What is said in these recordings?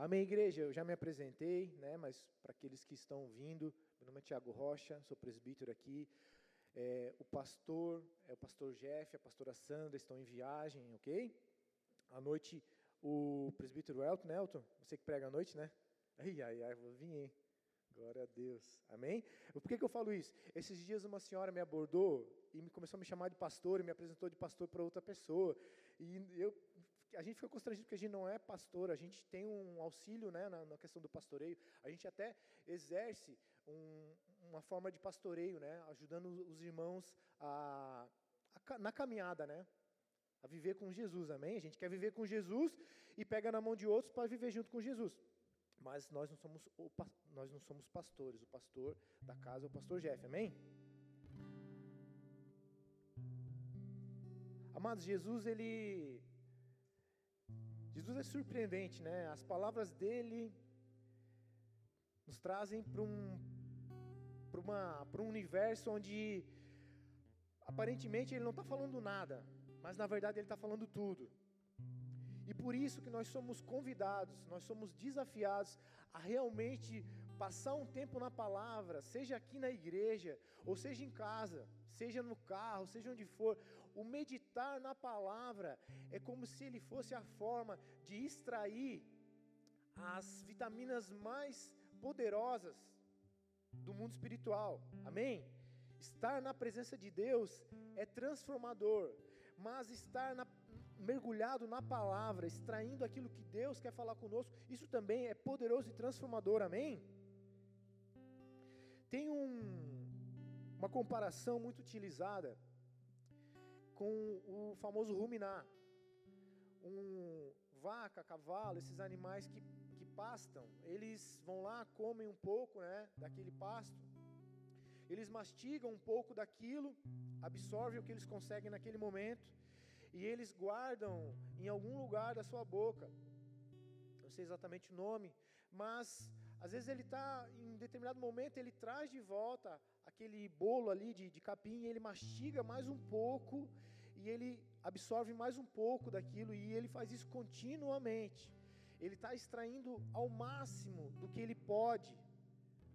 Amém, igreja? Eu já me apresentei, né? Mas para aqueles que estão vindo, meu nome é Tiago Rocha, sou presbítero aqui. É, o pastor é o pastor Jeff, a pastora Sandra estão em viagem, ok? À noite, o presbítero Elton, né, Elton? Você que prega à noite, né? Ai, ai, ai, vou vir, hein? Glória a Deus. Amém? Por que, que eu falo isso? Esses dias uma senhora me abordou e me começou a me chamar de pastor e me apresentou de pastor para outra pessoa. E eu a gente fica constrangido porque a gente não é pastor, a gente tem um auxílio né, na, na questão do pastoreio, a gente até exerce um, uma forma de pastoreio, né, ajudando os irmãos a, a, na caminhada, né, a viver com Jesus, amém? A gente quer viver com Jesus e pega na mão de outros para viver junto com Jesus. Mas nós não somos nós não somos pastores, o pastor da casa é o pastor Jeff, amém? Amados, Jesus ele Jesus é surpreendente, né? As palavras dele nos trazem para um, uma, um universo onde aparentemente ele não está falando nada, mas na verdade ele está falando tudo. E por isso que nós somos convidados, nós somos desafiados a realmente passar um tempo na palavra, seja aqui na igreja, ou seja em casa, seja no carro, seja onde for, o meditar na palavra é como se ele fosse a forma de extrair as vitaminas mais poderosas do mundo espiritual. Amém? Estar na presença de Deus é transformador, mas estar na, mergulhado na palavra, extraindo aquilo que Deus quer falar conosco, isso também é poderoso e transformador. Amém? Tem um, uma comparação muito utilizada com o famoso ruminar. Um vaca, cavalo, esses animais que, que pastam, eles vão lá, comem um pouco né, daquele pasto, eles mastigam um pouco daquilo, absorvem o que eles conseguem naquele momento, e eles guardam em algum lugar da sua boca. Não sei exatamente o nome, mas às vezes ele está, em determinado momento, ele traz de volta aquele bolo ali de, de capim, ele mastiga mais um pouco, e ele absorve mais um pouco daquilo, e ele faz isso continuamente. Ele está extraindo ao máximo do que ele pode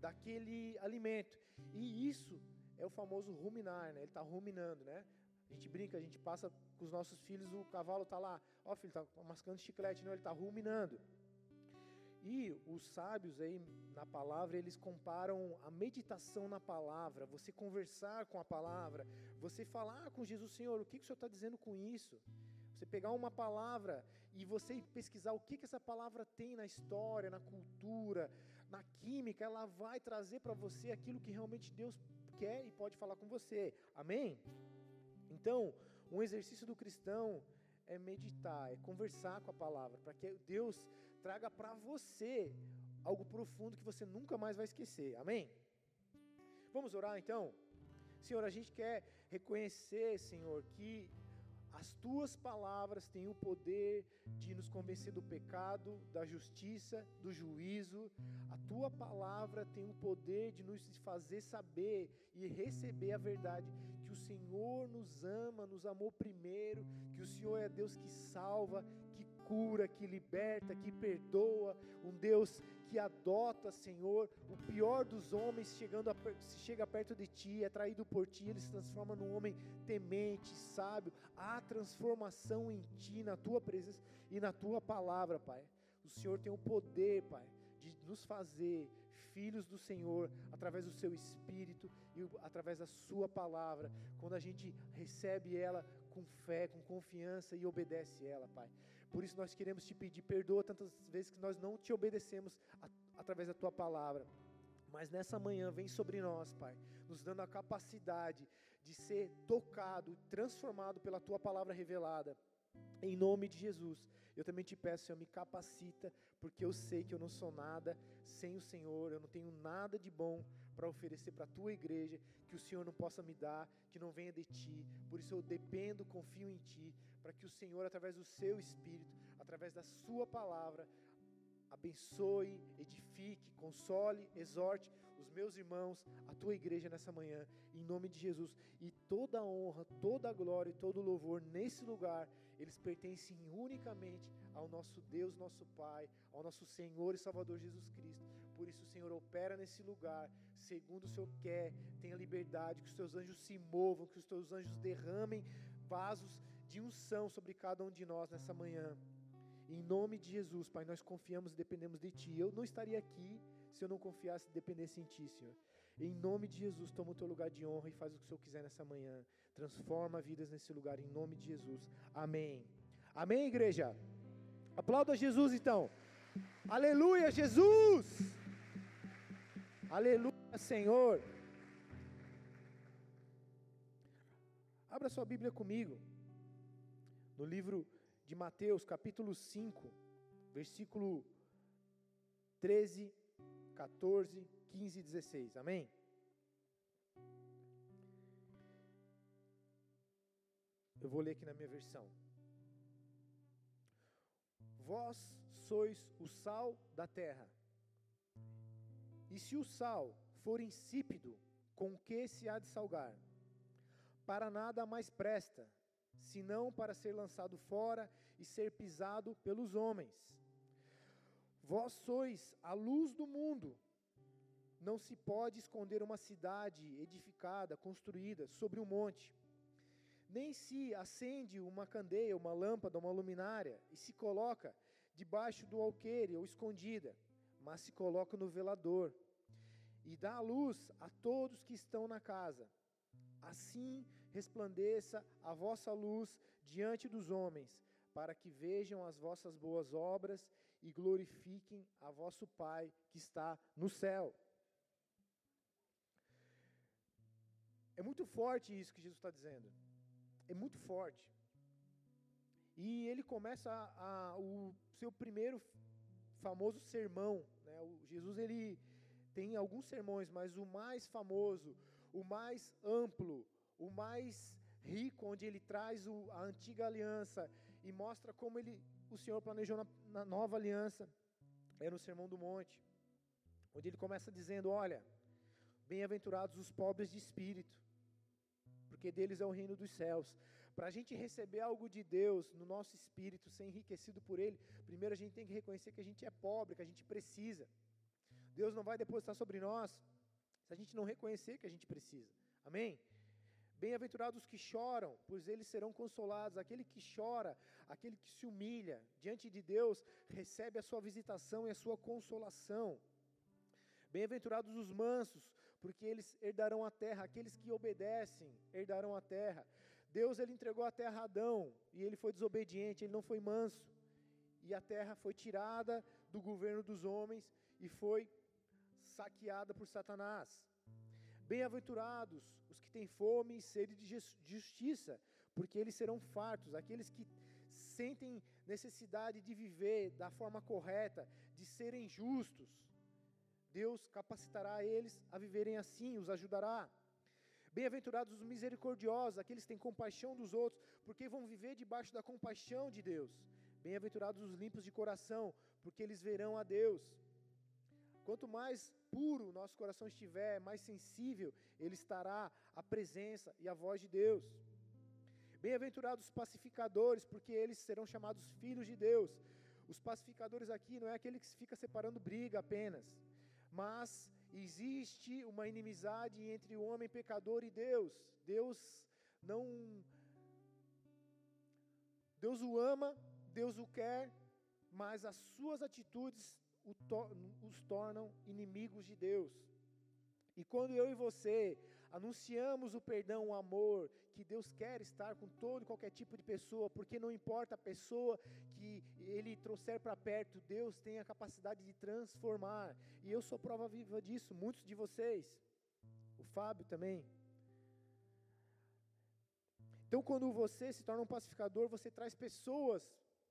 daquele alimento. E isso é o famoso ruminar, né? Ele está ruminando, né? A gente brinca, a gente passa com os nossos filhos, o cavalo está lá, ó oh, filho, está mascando chiclete, não, ele está ruminando. E os sábios aí na palavra, eles comparam a meditação na palavra, você conversar com a palavra, você falar com Jesus, Senhor, o que, que o Senhor está dizendo com isso? Você pegar uma palavra e você pesquisar o que, que essa palavra tem na história, na cultura, na química, ela vai trazer para você aquilo que realmente Deus quer e pode falar com você. Amém? Então, um exercício do cristão é meditar, é conversar com a palavra, para que Deus traga para você algo profundo que você nunca mais vai esquecer. Amém? Vamos orar então? Senhor, a gente quer reconhecer, Senhor, que as tuas palavras têm o poder de nos convencer do pecado, da justiça, do juízo. A tua palavra tem o poder de nos fazer saber e receber a verdade que o Senhor nos ama, nos amou primeiro, que o Senhor é Deus que salva, cura, que liberta, que perdoa, um Deus que adota, Senhor, o pior dos homens chegando a, chega perto de ti, é traído por ti, ele se transforma num homem temente, sábio. Há transformação em ti, na tua presença e na tua palavra, Pai. O Senhor tem o poder, Pai, de nos fazer filhos do Senhor através do seu espírito e através da sua palavra, quando a gente recebe ela com fé, com confiança e obedece ela, Pai. Por isso nós queremos te pedir perdoa tantas vezes que nós não te obedecemos a, através da tua palavra. Mas nessa manhã vem sobre nós, Pai, nos dando a capacidade de ser tocado, transformado pela tua palavra revelada. Em nome de Jesus, eu também te peço, Senhor, me capacita, porque eu sei que eu não sou nada sem o Senhor, eu não tenho nada de bom para oferecer para a tua igreja, que o Senhor não possa me dar, que não venha de ti. Por isso eu dependo, confio em ti, para que o Senhor, através do seu espírito, através da sua palavra, abençoe, edifique, console, exorte os meus irmãos, a tua igreja nessa manhã, em nome de Jesus. E toda a honra, toda a glória e todo o louvor nesse lugar eles pertencem unicamente ao nosso Deus, nosso Pai, ao nosso Senhor e Salvador Jesus Cristo. Por isso, Senhor opera nesse lugar, segundo o Senhor quer, tenha liberdade, que os teus anjos se movam, que os teus anjos derramem vasos de unção sobre cada um de nós nessa manhã. Em nome de Jesus, Pai, nós confiamos e dependemos de Ti. Eu não estaria aqui se eu não confiasse e dependesse em Ti, Senhor. Em nome de Jesus, toma o teu lugar de honra e faz o que o Senhor quiser nessa manhã. Transforma vidas nesse lugar, em nome de Jesus. Amém. Amém, igreja? Aplauda Jesus então. Aleluia, Jesus! Aleluia, Senhor! Abra sua Bíblia comigo. No livro de Mateus, capítulo 5, versículo 13, 14, 15 e 16. Amém? Eu vou ler aqui na minha versão. Vós sois o sal da terra. E se o sal for insípido, com que se há de salgar? Para nada mais presta, senão para ser lançado fora e ser pisado pelos homens. Vós sois a luz do mundo. Não se pode esconder uma cidade edificada, construída sobre um monte. Nem se acende uma candeia, uma lâmpada, uma luminária e se coloca debaixo do alqueire ou escondida, mas se coloca no velador e dá a luz a todos que estão na casa. Assim resplandeça a vossa luz diante dos homens, para que vejam as vossas boas obras e glorifiquem a vosso Pai que está no céu. É muito forte isso que Jesus está dizendo. É muito forte. E ele começa a, a, o seu primeiro famoso sermão. Né? O Jesus ele tem alguns sermões, mas o mais famoso, o mais amplo, o mais rico, onde ele traz o, a antiga aliança e mostra como ele, o Senhor planejou na, na nova aliança, é no Sermão do Monte, onde ele começa dizendo: Olha, bem-aventurados os pobres de espírito, porque deles é o reino dos céus. Para a gente receber algo de Deus no nosso espírito, ser enriquecido por Ele, primeiro a gente tem que reconhecer que a gente é pobre, que a gente precisa. Deus não vai depositar sobre nós se a gente não reconhecer que a gente precisa. Amém? Bem-aventurados os que choram, pois eles serão consolados. Aquele que chora, aquele que se humilha diante de Deus, recebe a sua visitação e a sua consolação. Bem-aventurados os mansos, porque eles herdarão a terra. Aqueles que obedecem herdarão a terra. Deus ele entregou a terra a Adão e ele foi desobediente, ele não foi manso. E a terra foi tirada do governo dos homens e foi saqueada por Satanás. Bem-aventurados os que têm fome e sede de justiça, porque eles serão fartos. Aqueles que sentem necessidade de viver da forma correta, de serem justos, Deus capacitará eles a viverem assim, os ajudará. Bem-aventurados os misericordiosos, aqueles que têm compaixão dos outros, porque vão viver debaixo da compaixão de Deus. Bem-aventurados os limpos de coração, porque eles verão a Deus. Quanto mais puro nosso coração estiver, mais sensível ele estará à presença e à voz de Deus. Bem-aventurados os pacificadores, porque eles serão chamados filhos de Deus. Os pacificadores aqui não é aquele que fica separando briga apenas, mas existe uma inimizade entre o homem pecador e Deus. Deus não Deus o ama, Deus o quer, mas as suas atitudes os tornam inimigos de Deus. E quando eu e você anunciamos o perdão, o amor, que Deus quer estar com todo e qualquer tipo de pessoa, porque não importa a pessoa que Ele trouxer para perto, Deus tem a capacidade de transformar. E eu sou prova viva disso, muitos de vocês, o Fábio também. Então, quando você se torna um pacificador, você traz pessoas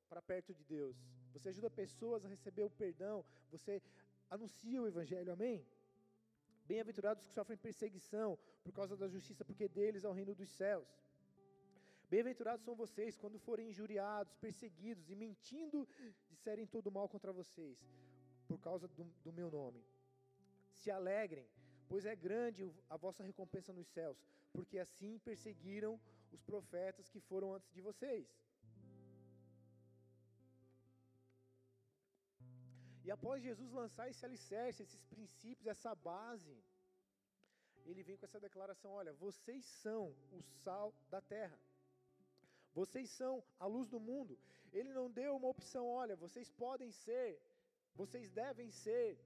para perto de Deus você ajuda pessoas a receber o perdão, você anuncia o Evangelho, amém? Bem-aventurados que sofrem perseguição por causa da justiça, porque deles é o reino dos céus. Bem-aventurados são vocês quando forem injuriados, perseguidos e mentindo disserem todo mal contra vocês, por causa do, do meu nome. Se alegrem, pois é grande a vossa recompensa nos céus, porque assim perseguiram os profetas que foram antes de vocês. E após Jesus lançar esse alicerce, esses princípios, essa base, ele vem com essa declaração: olha, vocês são o sal da terra. Vocês são a luz do mundo. Ele não deu uma opção, olha, vocês podem ser, vocês devem ser.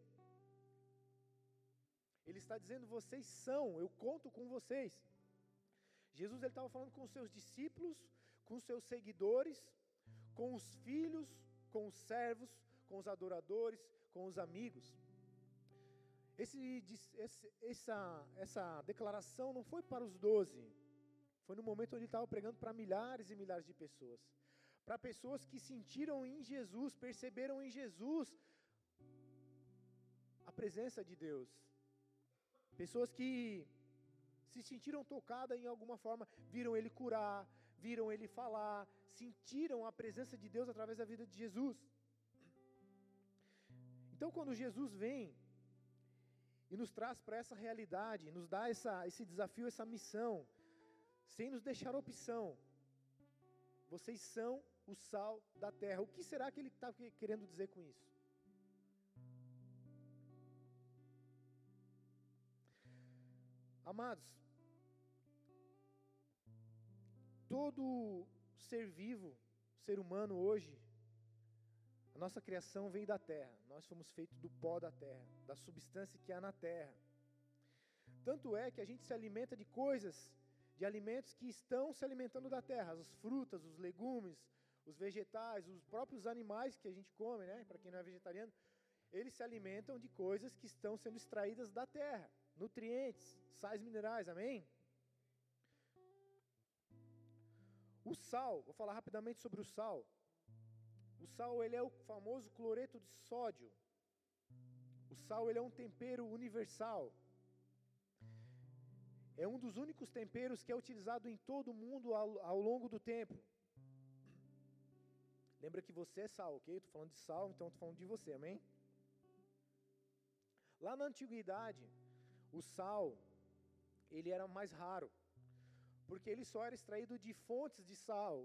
Ele está dizendo, vocês são, eu conto com vocês. Jesus ele estava falando com os seus discípulos, com os seus seguidores, com os filhos, com os servos, com os adoradores, com os amigos. Esse, esse, essa, essa declaração não foi para os doze, foi no momento onde ele estava pregando para milhares e milhares de pessoas. Para pessoas que sentiram em Jesus, perceberam em Jesus a presença de Deus. Pessoas que se sentiram tocadas em alguma forma, viram ele curar, viram ele falar, sentiram a presença de Deus através da vida de Jesus. Então, quando Jesus vem e nos traz para essa realidade, nos dá essa, esse desafio, essa missão, sem nos deixar opção, vocês são o sal da terra. O que será que ele está querendo dizer com isso? Amados, todo ser vivo, ser humano hoje, a nossa criação vem da terra. Nós fomos feitos do pó da terra, da substância que há na terra. Tanto é que a gente se alimenta de coisas, de alimentos que estão se alimentando da terra, as frutas, os legumes, os vegetais, os próprios animais que a gente come, né? Para quem não é vegetariano, eles se alimentam de coisas que estão sendo extraídas da terra, nutrientes, sais minerais, amém? O sal, vou falar rapidamente sobre o sal. O sal ele é o famoso cloreto de sódio. O sal ele é um tempero universal. É um dos únicos temperos que é utilizado em todo o mundo ao, ao longo do tempo. Lembra que você é sal, ok? Estou falando de sal, então estou falando de você, amém? Lá na antiguidade, o sal ele era mais raro, porque ele só era extraído de fontes de sal,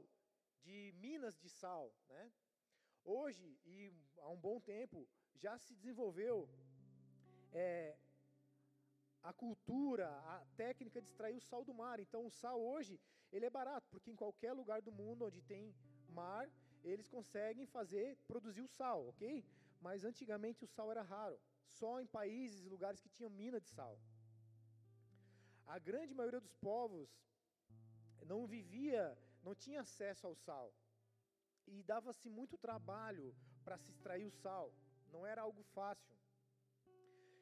de minas de sal, né? Hoje, e há um bom tempo, já se desenvolveu é, a cultura, a técnica de extrair o sal do mar. Então, o sal hoje, ele é barato, porque em qualquer lugar do mundo onde tem mar, eles conseguem fazer, produzir o sal, ok? Mas antigamente o sal era raro, só em países, lugares que tinham mina de sal. A grande maioria dos povos não vivia, não tinha acesso ao sal. E dava-se muito trabalho para se extrair o sal, não era algo fácil.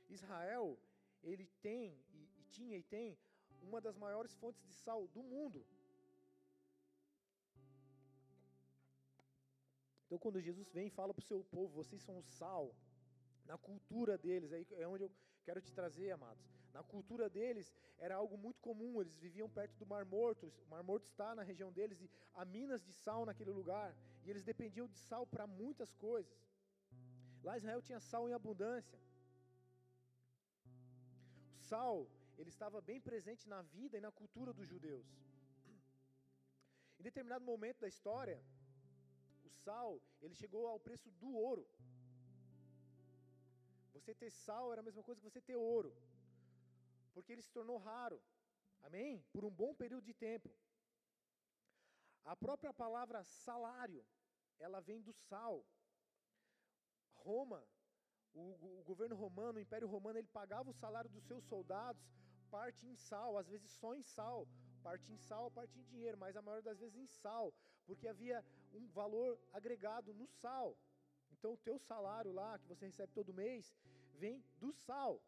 Israel, ele tem, e, e tinha e tem, uma das maiores fontes de sal do mundo. Então, quando Jesus vem e fala para o seu povo, vocês são o sal, na cultura deles, aí é onde eu quero te trazer, amados. Na cultura deles era algo muito comum, eles viviam perto do Mar Morto, o Mar Morto está na região deles, e há minas de sal naquele lugar, e eles dependiam de sal para muitas coisas. Lá Israel tinha sal em abundância. O sal, ele estava bem presente na vida e na cultura dos judeus. Em determinado momento da história, o sal, ele chegou ao preço do ouro. Você ter sal era a mesma coisa que você ter ouro, porque ele se tornou raro, amém? Por um bom período de tempo. A própria palavra salário, ela vem do sal. Roma, o, o, governo romano, o Império Romano, ele pagava o salário dos seus soldados, parte em sal, às vezes só em sal, parte em sal, parte em dinheiro, mas a maior das vezes em sal, porque havia um valor agregado no sal. Então, o teu salário lá, que você recebe todo mês, vem do sal,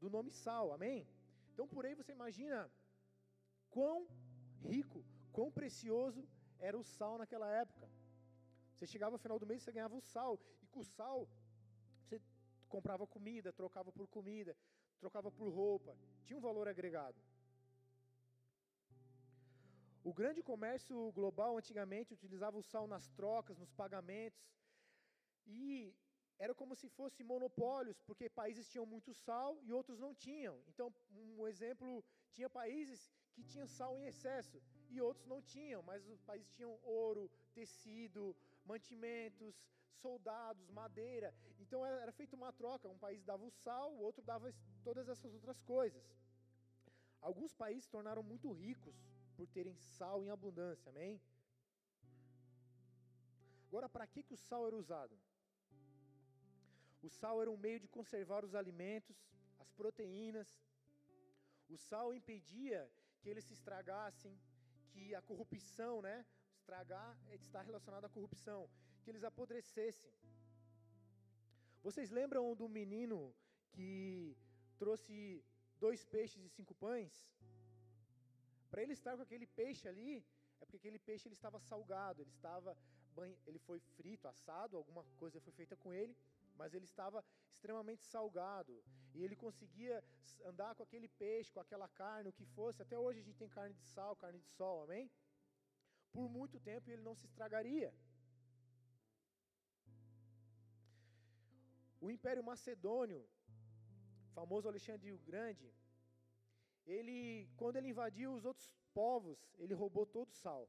do nome sal, amém? Então, por aí você imagina quão rico, quão precioso era o sal naquela época. Você chegava no final do mês, você ganhava o sal, e com o sal, você comprava comida, trocava por comida, trocava por roupa, tinha um valor agregado. O grande comércio global antigamente utilizava o sal nas trocas, nos pagamentos, e era como se fossem monopólios, porque países tinham muito sal e outros não tinham. Então, um exemplo, tinha países que tinham sal em excesso e outros não tinham, mas os países tinham ouro, tecido, mantimentos, soldados, madeira. Então era feita uma troca, um país dava o sal, o outro dava todas essas outras coisas. Alguns países se tornaram muito ricos por terem sal em abundância, amém? Agora, para que, que o sal era usado? O sal era um meio de conservar os alimentos, as proteínas. O sal impedia que eles se estragassem, que a corrupção, né? Estragar é está relacionado à corrupção, que eles apodrecessem. Vocês lembram do menino que trouxe dois peixes e cinco pães? Para ele estar com aquele peixe ali, é porque aquele peixe ele estava salgado, ele estava ele foi frito, assado, alguma coisa foi feita com ele, mas ele estava extremamente salgado, e ele conseguia andar com aquele peixe, com aquela carne, o que fosse. Até hoje a gente tem carne de sal, carne de sol, amém? Por muito tempo ele não se estragaria. O Império Macedônio, famoso Alexandre o Grande, ele, quando ele invadiu os outros povos, ele roubou todo o sal.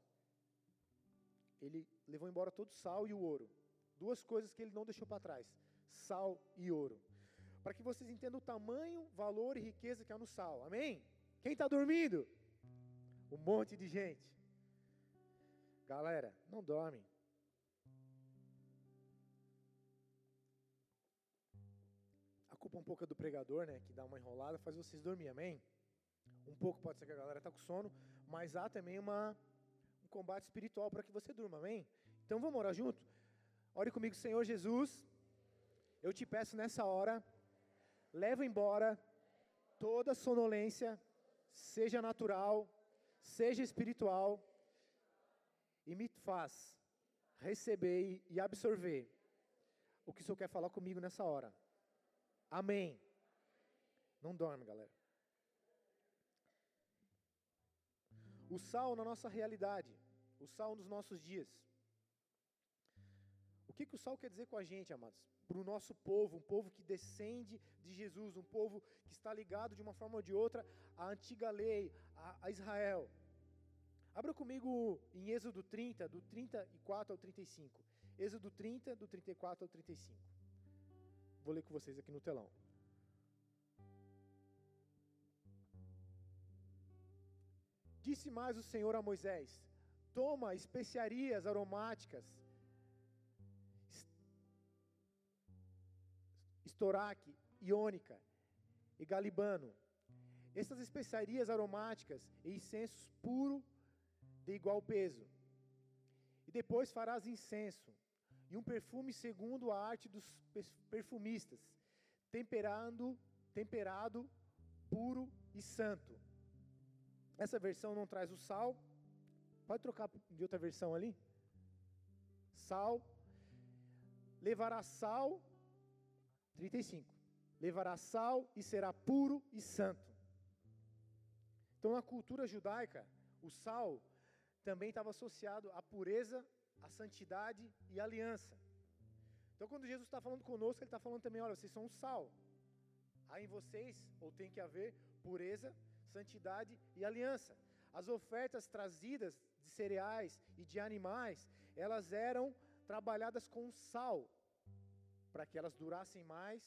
Ele levou embora todo o sal e o ouro. Duas coisas que ele não deixou para trás: sal e ouro. Para que vocês entendam o tamanho, valor e riqueza que há no sal. Amém? Quem está dormindo? Um monte de gente. Galera, não dorme. A culpa um pouco é do pregador, né? Que dá uma enrolada, faz vocês dormir, amém? Um pouco pode ser que a galera está com sono, mas há também uma, um combate espiritual para que você durma, amém? Então vamos orar junto? Ore comigo, Senhor Jesus. Eu te peço nessa hora, leva embora toda sonolência, seja natural, seja espiritual, e me faz receber e absorver o que o Senhor quer falar comigo nessa hora. Amém. Não dorme, galera. O sal na nossa realidade, o sal nos nossos dias. Que, que o sal quer dizer com a gente, amados? Para o nosso povo, um povo que descende de Jesus, um povo que está ligado de uma forma ou de outra à antiga lei, a, a Israel. Abra comigo em Êxodo 30, do 34 ao 35. Êxodo 30, do 34 ao 35. Vou ler com vocês aqui no telão. Disse mais o Senhor a Moisés: Toma especiarias aromáticas, estoraque, iônica e galibano. Essas especiarias aromáticas e incensos puro de igual peso. E depois farás incenso e um perfume segundo a arte dos perfumistas, temperando, temperado, puro e santo. Essa versão não traz o sal. Pode trocar de outra versão ali? Sal. Levará sal. 35. Levará sal e será puro e santo. Então, na cultura judaica, o sal também estava associado à pureza, à santidade e à aliança. Então, quando Jesus está falando conosco, Ele está falando também: olha, vocês são um sal. Há em vocês, ou tem que haver, pureza, santidade e aliança. As ofertas trazidas de cereais e de animais, elas eram trabalhadas com sal, para que elas durassem mais,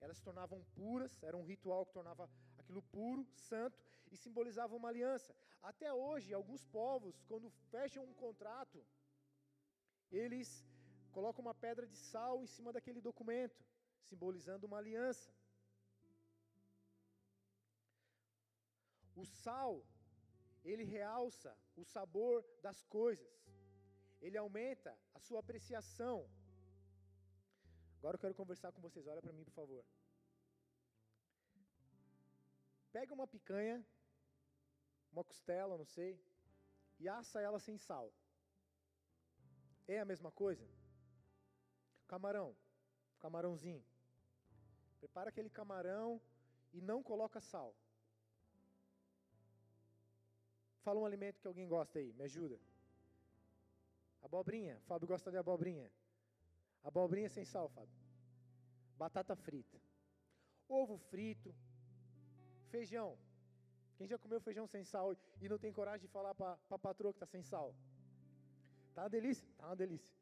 elas se tornavam puras, era um ritual que tornava aquilo puro, santo, e simbolizava uma aliança. Até hoje, alguns povos, quando fecham um contrato, eles colocam uma pedra de sal em cima daquele documento, simbolizando uma aliança. O sal, ele realça o sabor das coisas, ele aumenta a sua apreciação. Agora eu quero conversar com vocês, olha para mim, por favor. Pega uma picanha, uma costela, não sei, e assa ela sem sal. É a mesma coisa? Camarão, camarãozinho. Prepara aquele camarão e não coloca sal. Fala um alimento que alguém gosta aí, me ajuda. Abobrinha, Fábio gosta de abobrinha. Abobrinha sem sal, Fábio. Batata frita. Ovo frito. Feijão. Quem já comeu feijão sem sal e não tem coragem de falar para a patroa que está sem sal? Tá uma delícia? Tá uma delícia.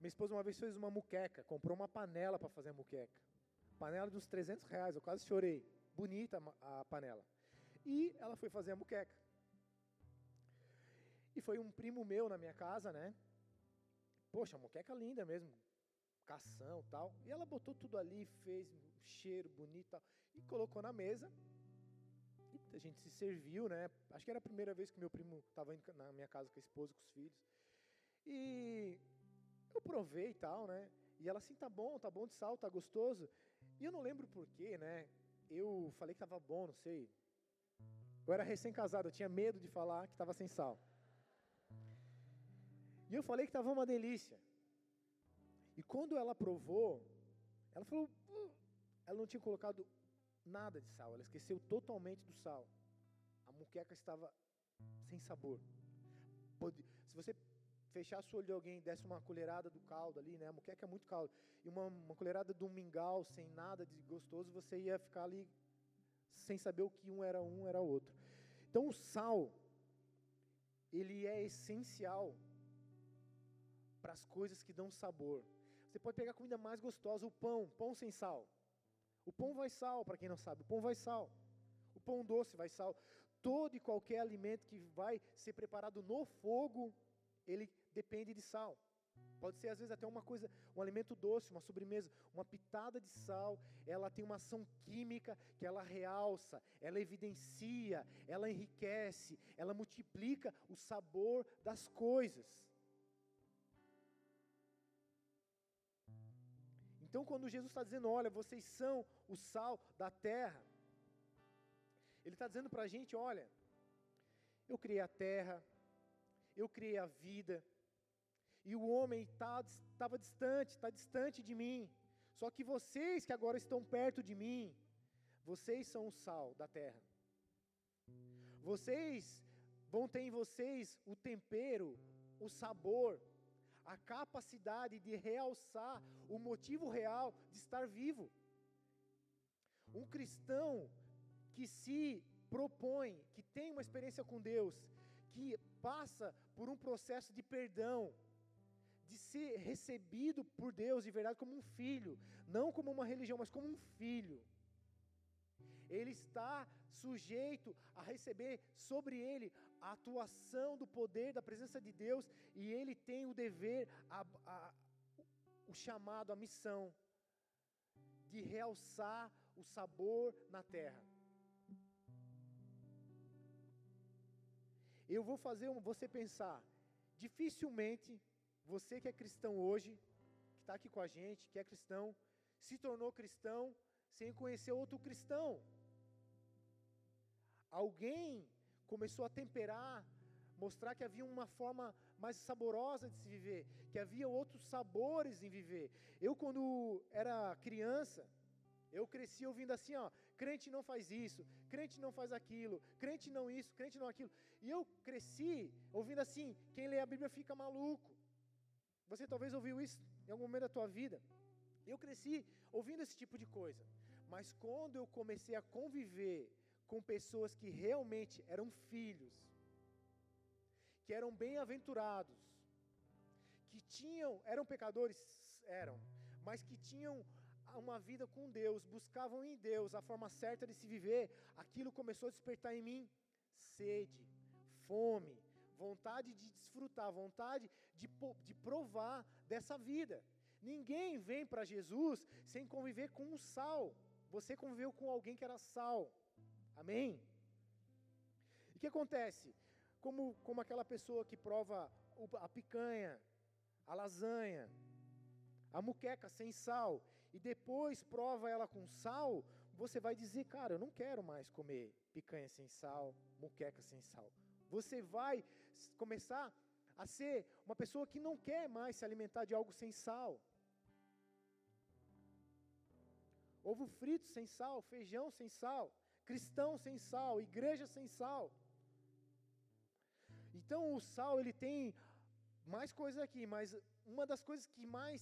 Minha esposa uma vez fez uma muqueca, comprou uma panela para fazer a muqueca. Panela de uns 300 reais, eu quase chorei. Bonita a panela. E ela foi fazer a muqueca. E foi um primo meu na minha casa, né? Poxa, a muqueca linda mesmo, cação tal. E ela botou tudo ali, fez um cheiro bonito tal, e colocou na mesa. E a gente se serviu, né? Acho que era a primeira vez que meu primo estava na minha casa com a esposa, com os filhos. E eu provei e tal, né? E ela assim, tá bom, tá bom de sal, tá gostoso. E eu não lembro porquê, né? Eu falei que tava bom, não sei. Eu era recém-casado, eu tinha medo de falar que estava sem sal. E eu falei que estava uma delícia. E quando ela provou, ela falou, ela não tinha colocado nada de sal, ela esqueceu totalmente do sal. A muqueca estava sem sabor. Se você fechasse o olho de alguém e desse uma colherada do caldo ali, né? A muqueca é muito caldo. E uma, uma colherada do mingau sem nada de gostoso, você ia ficar ali sem saber o que um era um, era outro. Então o sal, ele é essencial para as coisas que dão sabor. Você pode pegar a comida mais gostosa, o pão, pão sem sal. O pão vai sal, para quem não sabe, o pão vai sal. O pão doce vai sal. Todo e qualquer alimento que vai ser preparado no fogo, ele depende de sal. Pode ser às vezes até uma coisa, um alimento doce, uma sobremesa, uma pitada de sal, ela tem uma ação química que ela realça, ela evidencia, ela enriquece, ela multiplica o sabor das coisas. Então, quando Jesus está dizendo, olha, vocês são o sal da terra, Ele está dizendo para a gente: olha, eu criei a terra, eu criei a vida, e o homem estava tá, distante, está distante de mim. Só que vocês que agora estão perto de mim, vocês são o sal da terra. Vocês vão ter em vocês o tempero, o sabor, a capacidade de realçar o motivo real de estar vivo. Um cristão que se propõe, que tem uma experiência com Deus, que passa por um processo de perdão, de ser recebido por Deus de verdade como um filho, não como uma religião, mas como um filho. Ele está sujeito a receber sobre ele a atuação do poder, da presença de Deus, e ele tem o dever, a, a, o chamado, a missão de realçar o sabor na terra. Eu vou fazer você pensar, dificilmente você que é cristão hoje, que está aqui com a gente, que é cristão, se tornou cristão sem conhecer outro cristão. Alguém começou a temperar, mostrar que havia uma forma mais saborosa de se viver, que havia outros sabores em viver. Eu, quando era criança, eu cresci ouvindo assim, ó, crente não faz isso, crente não faz aquilo, crente não isso, crente não aquilo. E eu cresci ouvindo assim, quem lê a Bíblia fica maluco. Você talvez ouviu isso em algum momento da tua vida. Eu cresci ouvindo esse tipo de coisa. Mas quando eu comecei a conviver com pessoas que realmente eram filhos, que eram bem-aventurados, que tinham, eram pecadores, eram, mas que tinham uma vida com Deus, buscavam em Deus a forma certa de se viver, aquilo começou a despertar em mim sede, fome, vontade de desfrutar, vontade de, de provar dessa vida. Ninguém vem para Jesus sem conviver com o sal. Você conviveu com alguém que era sal. Amém? E o que acontece? Como, como aquela pessoa que prova a picanha, a lasanha, a muqueca sem sal, e depois prova ela com sal, você vai dizer, cara, eu não quero mais comer picanha sem sal, muqueca sem sal. Você vai começar a ser uma pessoa que não quer mais se alimentar de algo sem sal. Ovo frito sem sal, feijão sem sal, cristão sem sal, igreja sem sal. Então o sal ele tem mais coisas aqui, mas uma das coisas que mais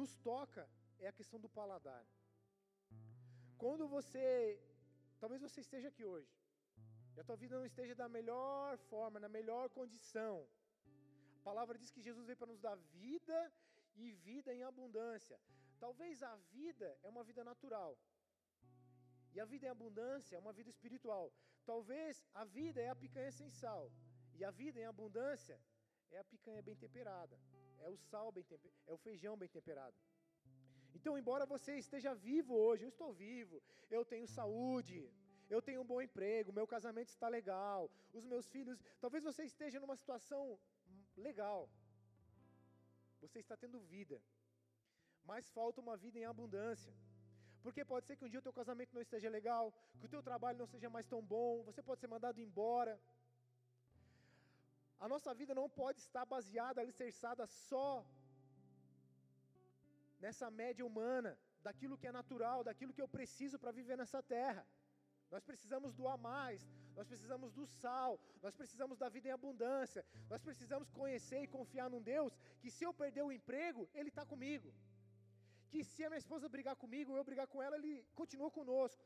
nos toca é a questão do paladar. Quando você, talvez você esteja aqui hoje, e a tua vida não esteja da melhor forma, na melhor condição. A palavra diz que Jesus veio para nos dar vida e vida em abundância. Talvez a vida é uma vida natural. E a vida em abundância é uma vida espiritual. Talvez a vida é a picanha sem sal. E a vida em abundância é a picanha bem temperada. É o sal bem temperado, é o feijão bem temperado. Então, embora você esteja vivo hoje, eu estou vivo, eu tenho saúde, eu tenho um bom emprego, meu casamento está legal, os meus filhos, talvez você esteja numa situação legal. Você está tendo vida. Mas falta uma vida em abundância. Porque pode ser que um dia o teu casamento não esteja legal, que o teu trabalho não seja mais tão bom, você pode ser mandado embora. A nossa vida não pode estar baseada, alicerçada só nessa média humana, daquilo que é natural, daquilo que eu preciso para viver nessa terra. Nós precisamos do a mais, nós precisamos do sal, nós precisamos da vida em abundância, nós precisamos conhecer e confiar num Deus que se eu perder o emprego, Ele está comigo que se a minha esposa brigar comigo, eu brigar com ela, ele continua conosco.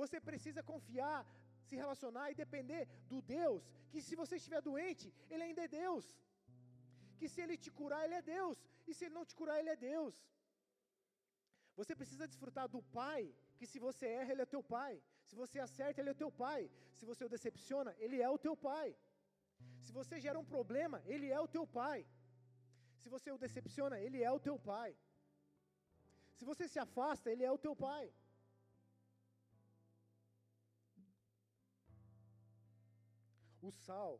Você precisa confiar, se relacionar e depender do Deus, que se você estiver doente, Ele ainda é Deus. Que se Ele te curar, Ele é Deus. E se Ele não te curar, Ele é Deus. Você precisa desfrutar do Pai, que se você erra, Ele é teu Pai. Se você acerta, Ele é teu Pai. Se você o decepciona, Ele é o teu Pai. Se você gera um problema, Ele é o teu Pai. Se você o decepciona, Ele é o teu Pai. Se você se afasta, Ele é o teu pai. O sal,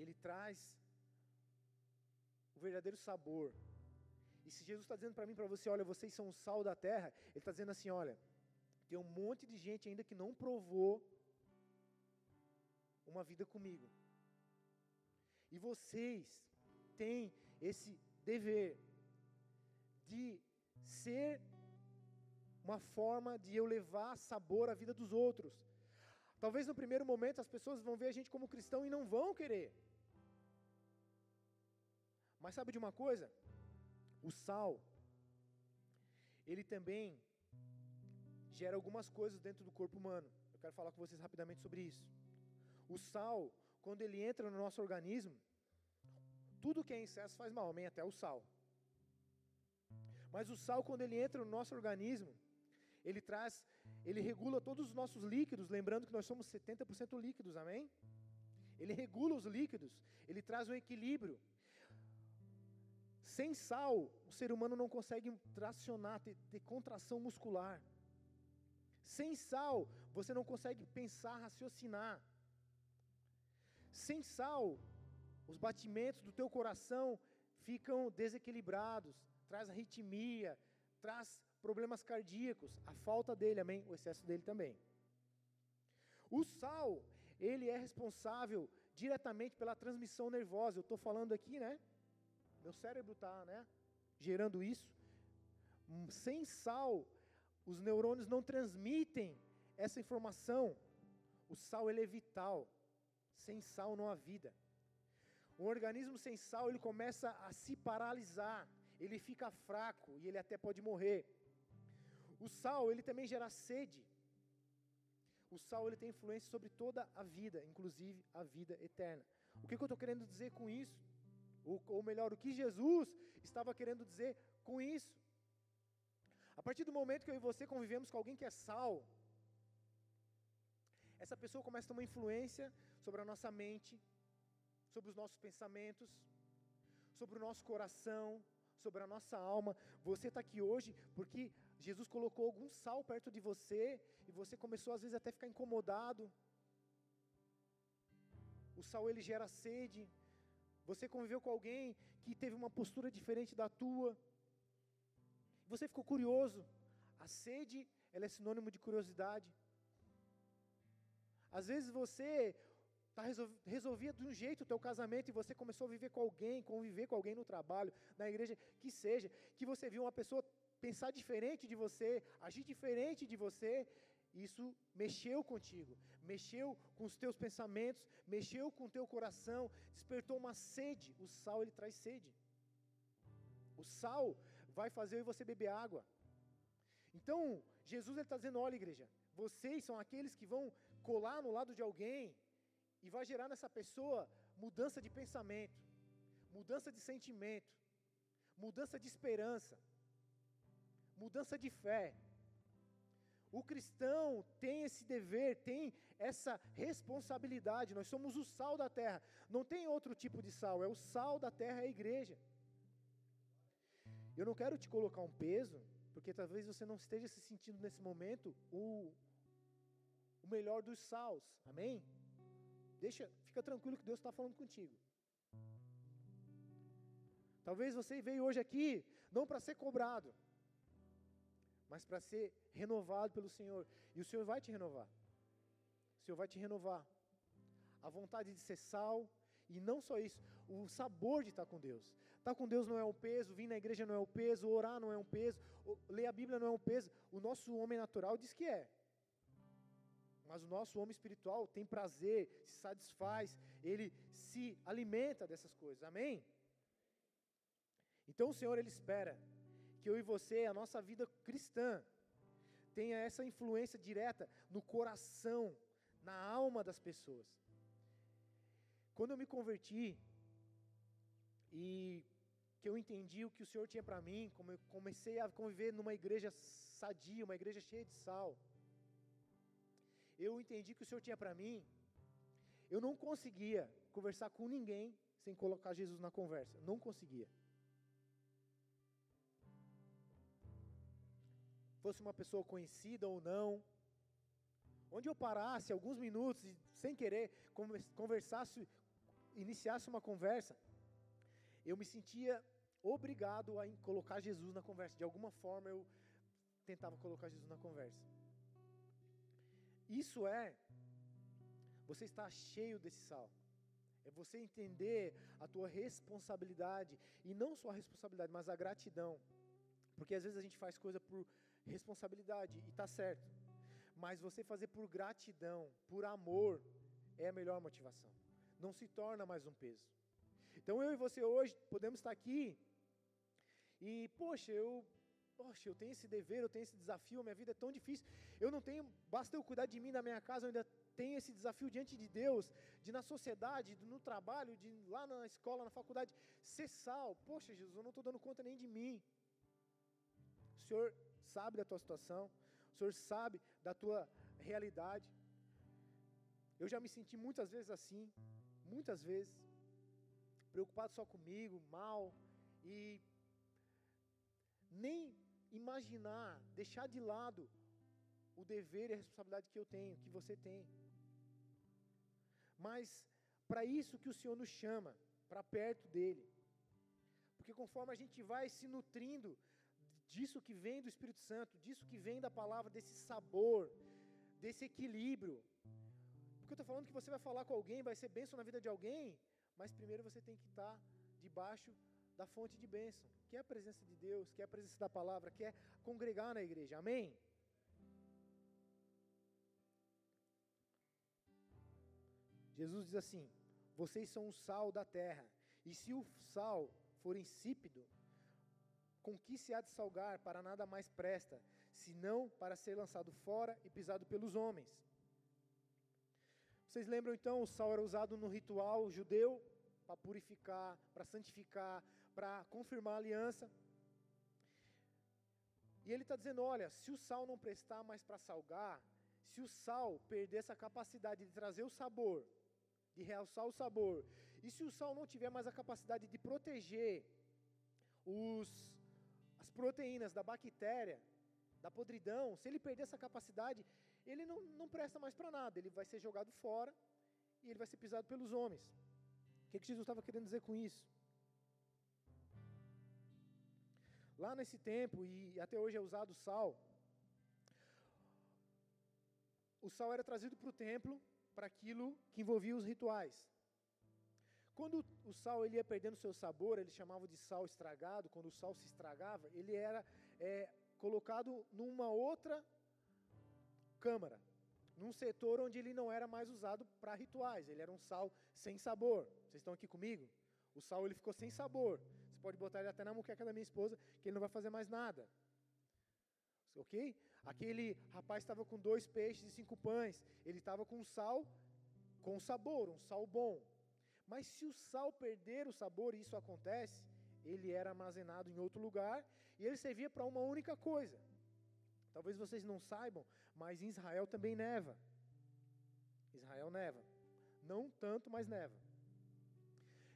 ele traz o verdadeiro sabor. E se Jesus está dizendo para mim, para você, olha, vocês são o sal da terra, Ele está dizendo assim, olha, tem um monte de gente ainda que não provou uma vida comigo. E vocês têm esse dever de ser uma forma de eu levar sabor à vida dos outros. Talvez no primeiro momento as pessoas vão ver a gente como cristão e não vão querer. Mas sabe de uma coisa? O sal, ele também gera algumas coisas dentro do corpo humano. Eu quero falar com vocês rapidamente sobre isso. O sal, quando ele entra no nosso organismo, tudo que é excesso faz mal, amém? Até o sal. Mas o sal, quando ele entra no nosso organismo, ele traz, ele regula todos os nossos líquidos, lembrando que nós somos 70% líquidos, amém? Ele regula os líquidos, ele traz um equilíbrio. Sem sal, o ser humano não consegue tracionar, ter, ter contração muscular. Sem sal, você não consegue pensar, raciocinar. Sem sal, os batimentos do teu coração ficam desequilibrados traz arritmia, traz problemas cardíacos, a falta dele, amém? O excesso dele também. O sal, ele é responsável diretamente pela transmissão nervosa. Eu estou falando aqui, né? Meu cérebro está, né? Gerando isso. Hum, sem sal, os neurônios não transmitem essa informação. O sal ele é vital. Sem sal não há vida. Um organismo sem sal ele começa a se paralisar ele fica fraco e ele até pode morrer. O sal, ele também gera sede. O sal, ele tem influência sobre toda a vida, inclusive a vida eterna. O que, que eu estou querendo dizer com isso? Ou, ou melhor, o que Jesus estava querendo dizer com isso? A partir do momento que eu e você convivemos com alguém que é sal, essa pessoa começa a ter uma influência sobre a nossa mente, sobre os nossos pensamentos, sobre o nosso coração, sobre a nossa alma. Você está aqui hoje porque Jesus colocou algum sal perto de você e você começou às vezes até ficar incomodado. O sal ele gera sede. Você conviveu com alguém que teve uma postura diferente da tua. Você ficou curioso. A sede, ela é sinônimo de curiosidade. Às vezes você tá resolvia de um jeito o teu casamento e você começou a viver com alguém, conviver com alguém no trabalho, na igreja, que seja, que você viu uma pessoa pensar diferente de você, agir diferente de você, isso mexeu contigo, mexeu com os teus pensamentos, mexeu com o teu coração, despertou uma sede. O sal ele traz sede. O sal vai fazer você beber água. Então, Jesus está dizendo: olha, igreja, vocês são aqueles que vão colar no lado de alguém e vai gerar nessa pessoa mudança de pensamento, mudança de sentimento, mudança de esperança, mudança de fé. O cristão tem esse dever, tem essa responsabilidade. Nós somos o sal da terra. Não tem outro tipo de sal, é o sal da terra, é a igreja. Eu não quero te colocar um peso, porque talvez você não esteja se sentindo nesse momento o, o melhor dos sals. Amém? Deixa, fica tranquilo que Deus está falando contigo. Talvez você veio hoje aqui não para ser cobrado, mas para ser renovado pelo Senhor. E o Senhor vai te renovar. O Senhor vai te renovar. A vontade de ser sal, e não só isso, o sabor de estar com Deus. Estar com Deus não é um peso, vir na igreja não é um peso, orar não é um peso, ler a Bíblia não é um peso. O nosso homem natural diz que é. Mas o nosso homem espiritual tem prazer, se satisfaz, ele se alimenta dessas coisas. Amém? Então o Senhor ele espera que eu e você, a nossa vida cristã, tenha essa influência direta no coração, na alma das pessoas. Quando eu me converti e que eu entendi o que o Senhor tinha para mim, como eu comecei a conviver numa igreja sadia, uma igreja cheia de sal, eu entendi que o Senhor tinha para mim, eu não conseguia conversar com ninguém sem colocar Jesus na conversa, não conseguia. fosse uma pessoa conhecida ou não, onde eu parasse alguns minutos sem querer, conversasse, iniciasse uma conversa, eu me sentia obrigado a colocar Jesus na conversa. De alguma forma eu tentava colocar Jesus na conversa. Isso é você estar cheio desse sal. É você entender a tua responsabilidade e não só a responsabilidade, mas a gratidão. Porque às vezes a gente faz coisa por responsabilidade, e está certo. Mas você fazer por gratidão, por amor, é a melhor motivação. Não se torna mais um peso. Então eu e você hoje podemos estar aqui e, poxa, eu, poxa, eu tenho esse dever, eu tenho esse desafio, minha vida é tão difícil. Eu não tenho, basta eu cuidar de mim na minha casa, eu ainda tenho esse desafio diante de Deus, de na sociedade, no trabalho, de lá na escola, na faculdade, ser sal. Poxa, Jesus, eu não estou dando conta nem de mim. O Senhor sabe da tua situação, o Senhor sabe da tua realidade. Eu já me senti muitas vezes assim, muitas vezes, preocupado só comigo, mal, e nem imaginar, deixar de lado o dever e a responsabilidade que eu tenho, que você tem. Mas para isso que o Senhor nos chama, para perto dele. Porque conforme a gente vai se nutrindo disso que vem do Espírito Santo, disso que vem da palavra, desse sabor, desse equilíbrio. Porque eu estou falando que você vai falar com alguém, vai ser bênção na vida de alguém, mas primeiro você tem que estar debaixo da fonte de bênção, que é a presença de Deus, que é a presença da palavra, que é congregar na igreja. Amém? Jesus diz assim: Vocês são o sal da terra, e se o sal for insípido, com que se há de salgar para nada mais presta, senão para ser lançado fora e pisado pelos homens. Vocês lembram então, o sal era usado no ritual judeu para purificar, para santificar, para confirmar a aliança. E ele está dizendo: olha, se o sal não prestar mais para salgar, se o sal perder essa capacidade de trazer o sabor, de realçar o sabor, e se o sal não tiver mais a capacidade de proteger os as proteínas da bactéria, da podridão, se ele perder essa capacidade, ele não, não presta mais para nada, ele vai ser jogado fora e ele vai ser pisado pelos homens. O que, que Jesus estava querendo dizer com isso? Lá nesse tempo, e até hoje é usado o sal, o sal era trazido para o templo para aquilo que envolvia os rituais. Quando o sal ele ia perdendo seu sabor, eles chamavam de sal estragado. Quando o sal se estragava, ele era é, colocado numa outra câmara, num setor onde ele não era mais usado para rituais. Ele era um sal sem sabor. Vocês estão aqui comigo? O sal ele ficou sem sabor. Pode botar ele até na muqueca da minha esposa, que ele não vai fazer mais nada. Ok? Aquele rapaz estava com dois peixes e cinco pães. Ele estava com sal com sabor, um sal bom. Mas se o sal perder o sabor, e isso acontece, ele era armazenado em outro lugar e ele servia para uma única coisa. Talvez vocês não saibam, mas em Israel também neva. Israel neva. Não tanto, mas neva.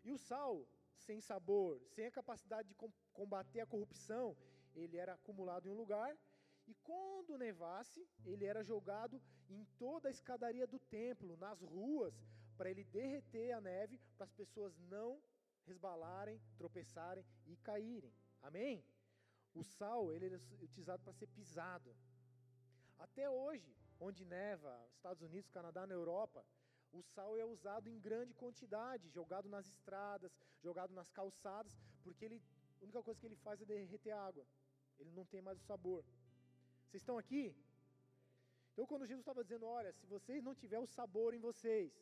E o sal, sem sabor, sem a capacidade de combater a corrupção, ele era acumulado em um lugar e quando nevasse, ele era jogado em toda a escadaria do templo, nas ruas, para ele derreter a neve, para as pessoas não resbalarem, tropeçarem e caírem. Amém? O sal, ele era utilizado para ser pisado. Até hoje, onde neva, Estados Unidos, Canadá, na Europa, o sal é usado em grande quantidade, jogado nas estradas, jogado nas calçadas, porque ele, a única coisa que ele faz é derreter a água. Ele não tem mais o sabor. Vocês estão aqui? Então, quando Jesus estava dizendo: Olha, se vocês não tiverem o sabor em vocês,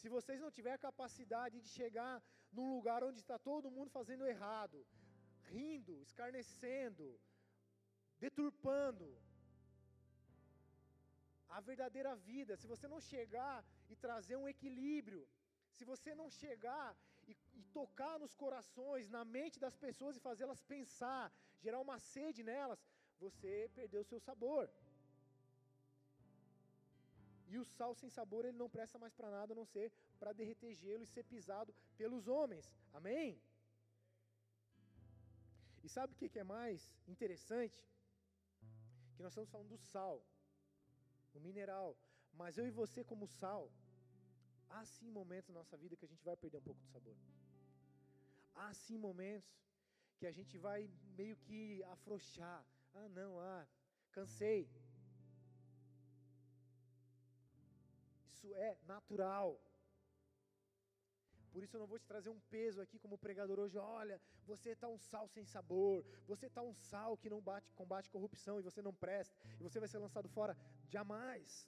se vocês não tiverem a capacidade de chegar num lugar onde está todo mundo fazendo errado, rindo, escarnecendo, deturpando a verdadeira vida, se você não chegar e trazer um equilíbrio, se você não chegar e, e tocar nos corações, na mente das pessoas e fazê-las pensar, gerar uma sede nelas, você perdeu o seu sabor. E o sal sem sabor, ele não presta mais para nada a não ser para derreter gelo e ser pisado pelos homens. Amém? E sabe o que é mais interessante? Que nós estamos falando do sal, o mineral. Mas eu e você, como sal, há sim momentos na nossa vida que a gente vai perder um pouco do sabor. Há sim momentos que a gente vai meio que afrouxar, ah, não, ah, cansei. Isso é natural. Por isso eu não vou te trazer um peso aqui como pregador hoje. Olha, você está um sal sem sabor. Você está um sal que não bate, combate corrupção e você não presta. E você vai ser lançado fora. Jamais.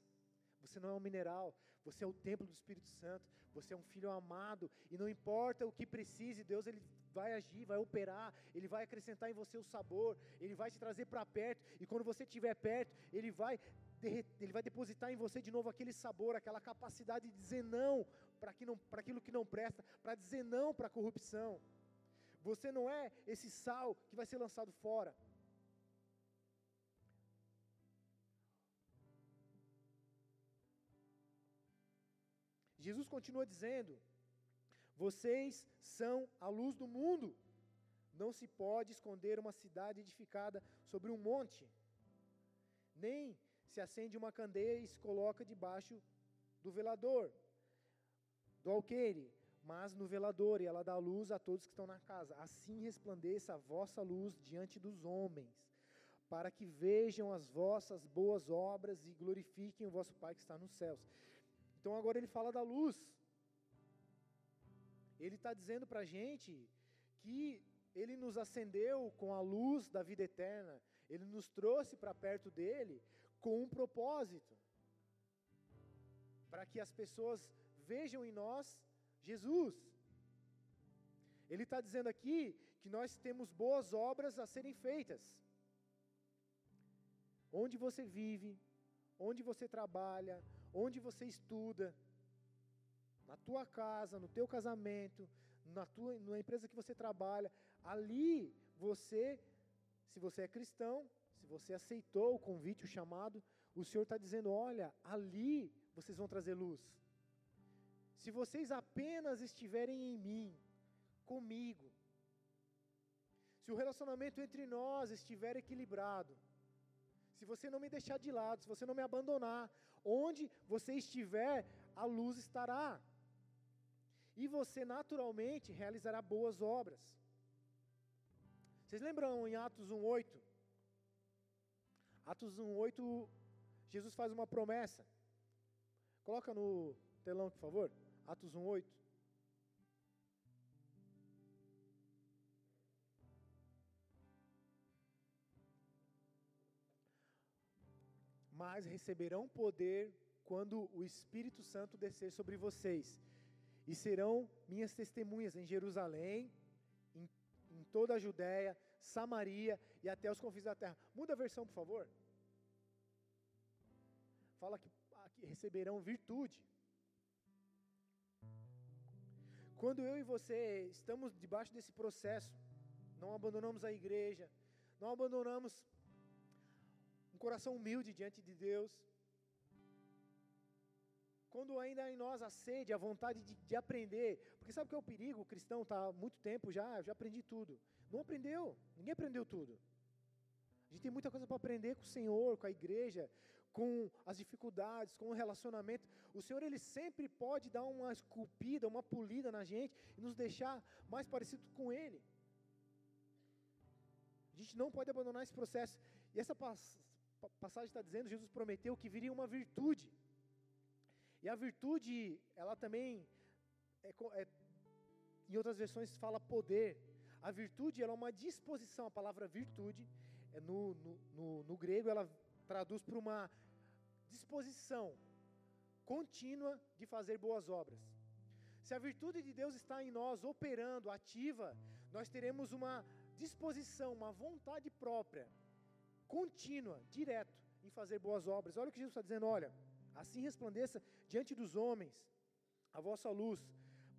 Você não é um mineral. Você é o templo do Espírito Santo. Você é um filho amado. E não importa o que precise, Deus ele vai agir, vai operar, Ele vai acrescentar em você o sabor, Ele vai te trazer para perto, e quando você estiver perto, Ele vai, ele vai depositar em você de novo aquele sabor, aquela capacidade de dizer não para aquilo que não presta, para dizer não para a corrupção. Você não é esse sal que vai ser lançado fora. Jesus continua dizendo: vocês são a luz do mundo. Não se pode esconder uma cidade edificada sobre um monte, nem se acende uma candeia e se coloca debaixo do velador, do alqueire, mas no velador, e ela dá luz a todos que estão na casa. Assim resplandeça a vossa luz diante dos homens, para que vejam as vossas boas obras e glorifiquem o vosso Pai que está nos céus. Então agora ele fala da luz. Ele está dizendo para a gente que Ele nos acendeu com a luz da vida eterna, Ele nos trouxe para perto dele com um propósito, para que as pessoas vejam em nós Jesus. Ele está dizendo aqui que nós temos boas obras a serem feitas. Onde você vive, onde você trabalha, onde você estuda, na tua casa, no teu casamento, na tua na empresa que você trabalha, ali você, se você é cristão, se você aceitou o convite, o chamado, o Senhor está dizendo: olha, ali vocês vão trazer luz. Se vocês apenas estiverem em mim, comigo, se o relacionamento entre nós estiver equilibrado, se você não me deixar de lado, se você não me abandonar, onde você estiver, a luz estará e você naturalmente realizará boas obras. Vocês lembram em Atos 1:8? Atos 1:8, Jesus faz uma promessa. Coloca no telão, por favor. Atos 1:8. Mas receberão poder quando o Espírito Santo descer sobre vocês e serão minhas testemunhas em Jerusalém, em, em toda a Judéia, Samaria e até os confins da terra. Muda a versão, por favor. Fala que, que receberão virtude. Quando eu e você estamos debaixo desse processo, não abandonamos a igreja, não abandonamos coração humilde diante de Deus, quando ainda em nós a sede, a vontade de, de aprender, porque sabe o que é o perigo? O cristão está há muito tempo já, já aprendi tudo. Não aprendeu, ninguém aprendeu tudo. A gente tem muita coisa para aprender com o Senhor, com a igreja, com as dificuldades, com o relacionamento. O Senhor, Ele sempre pode dar uma esculpida, uma polida na gente e nos deixar mais parecidos com Ele. A gente não pode abandonar esse processo. E essa passagem está dizendo, Jesus prometeu que viria uma virtude. E a virtude, ela também, é, é, em outras versões, fala poder. A virtude ela é uma disposição, a palavra virtude, é no, no, no, no grego, ela traduz para uma disposição contínua de fazer boas obras. Se a virtude de Deus está em nós, operando, ativa, nós teremos uma disposição, uma vontade própria, contínua, direto, em fazer boas obras. Olha o que Jesus está dizendo: olha, assim resplandeça diante dos homens a vossa luz,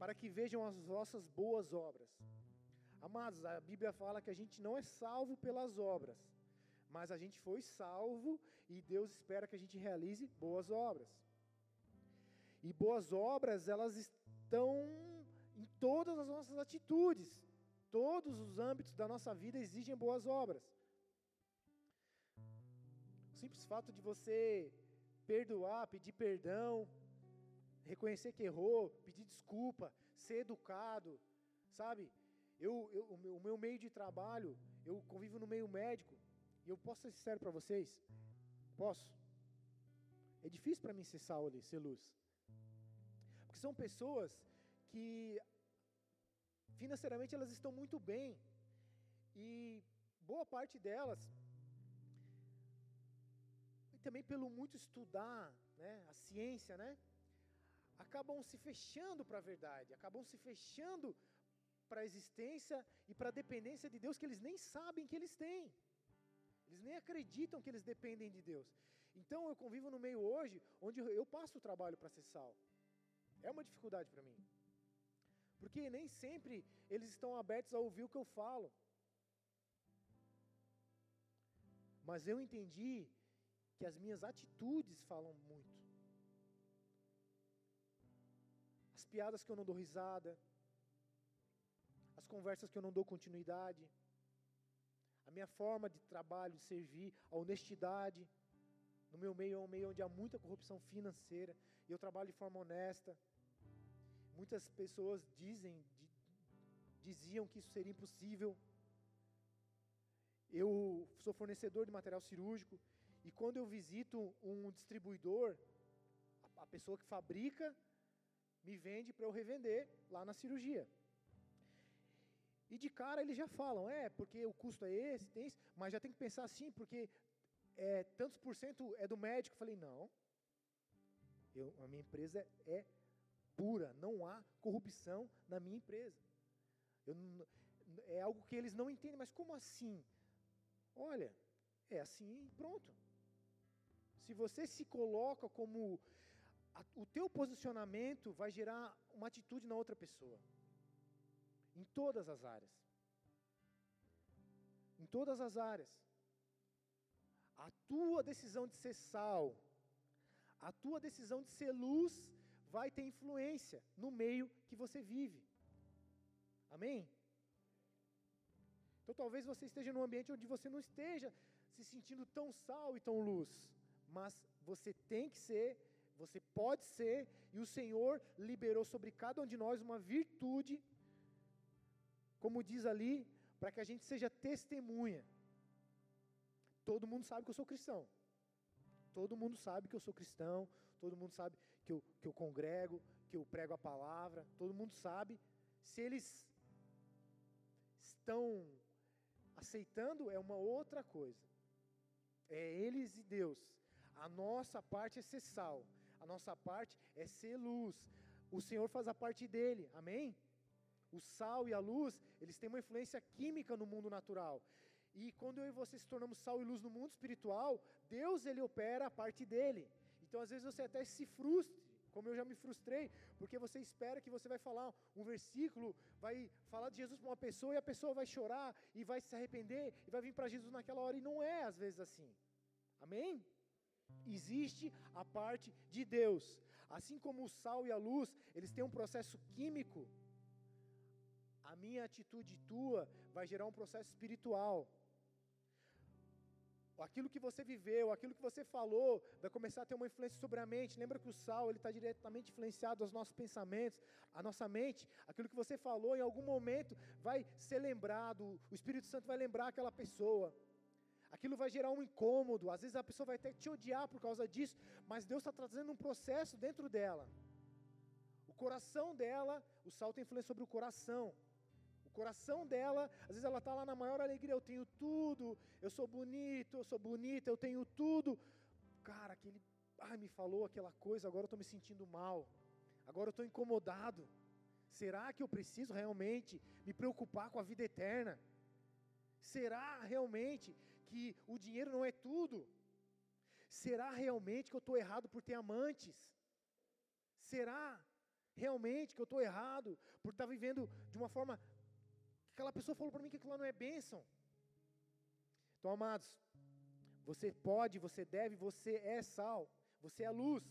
para que vejam as vossas boas obras. Amados, a Bíblia fala que a gente não é salvo pelas obras, mas a gente foi salvo e Deus espera que a gente realize boas obras. E boas obras, elas estão em todas as nossas atitudes. Todos os âmbitos da nossa vida exigem boas obras. Simples fato de você perdoar, pedir perdão, reconhecer que errou, pedir desculpa, ser educado, sabe? Eu, eu o, meu, meio de trabalho, eu convivo no meio médico, e eu posso ser sincero para vocês? Posso? É difícil para mim ser sal ali, ser luz. Porque são pessoas que financeiramente elas estão muito bem. E boa parte delas também pelo muito estudar, né, a ciência, né, acabam se fechando para a verdade, acabam se fechando para a existência e para a dependência de Deus que eles nem sabem que eles têm. Eles nem acreditam que eles dependem de Deus. Então eu convivo no meio hoje onde eu passo o trabalho para ser sal. É uma dificuldade para mim. Porque nem sempre eles estão abertos a ouvir o que eu falo. Mas eu entendi que as minhas atitudes falam muito. As piadas que eu não dou risada, as conversas que eu não dou continuidade, a minha forma de trabalho, de servir, a honestidade. No meu meio é um meio onde há muita corrupção financeira e eu trabalho de forma honesta. Muitas pessoas dizem, diziam que isso seria impossível. Eu sou fornecedor de material cirúrgico e quando eu visito um distribuidor, a pessoa que fabrica me vende para eu revender lá na cirurgia. E de cara eles já falam, é, porque o custo é esse, tem esse, mas já tem que pensar assim, porque é, tantos por cento é do médico. Eu falei, não, eu, a minha empresa é pura, não há corrupção na minha empresa. Eu, é algo que eles não entendem, mas como assim? Olha, é assim pronto. Se você se coloca como a, o teu posicionamento vai gerar uma atitude na outra pessoa. Em todas as áreas. Em todas as áreas. A tua decisão de ser sal, a tua decisão de ser luz, vai ter influência no meio que você vive. Amém? Então talvez você esteja num ambiente onde você não esteja se sentindo tão sal e tão luz, mas você tem que ser, você pode ser, e o Senhor liberou sobre cada um de nós uma virtude como diz ali, para que a gente seja testemunha. Todo mundo sabe que eu sou cristão. Todo mundo sabe que eu sou cristão. Todo mundo sabe que eu, que eu congrego, que eu prego a palavra. Todo mundo sabe. Se eles estão aceitando, é uma outra coisa. É eles e Deus. A nossa parte é ser sal. A nossa parte é ser luz. O Senhor faz a parte dele. Amém? O sal e a luz, eles têm uma influência química no mundo natural. E quando eu e você se tornamos sal e luz no mundo espiritual, Deus ele opera a parte dele. Então às vezes você até se frustre, Como eu já me frustrei, porque você espera que você vai falar um versículo, vai falar de Jesus para uma pessoa e a pessoa vai chorar e vai se arrepender e vai vir para Jesus naquela hora e não é às vezes assim. Amém? Existe a parte de Deus. Assim como o sal e a luz, eles têm um processo químico, a minha atitude tua vai gerar um processo espiritual aquilo que você viveu, aquilo que você falou, vai começar a ter uma influência sobre a mente. Lembra que o sal ele está diretamente influenciado aos nossos pensamentos, a nossa mente. Aquilo que você falou, em algum momento, vai ser lembrado. O Espírito Santo vai lembrar aquela pessoa. Aquilo vai gerar um incômodo. Às vezes a pessoa vai até te odiar por causa disso, mas Deus está trazendo um processo dentro dela. O coração dela, o sal tem influência sobre o coração coração dela, às vezes ela está lá na maior alegria, eu tenho tudo, eu sou bonito, eu sou bonita, eu tenho tudo. Cara, aquele, ai, me falou aquela coisa, agora eu estou me sentindo mal, agora eu estou incomodado. Será que eu preciso realmente me preocupar com a vida eterna? Será realmente que o dinheiro não é tudo? Será realmente que eu estou errado por ter amantes? Será realmente que eu estou errado por estar tá vivendo de uma forma Aquela pessoa falou para mim que aquilo não é bênção. Então, amados, você pode, você deve, você é sal, você é luz.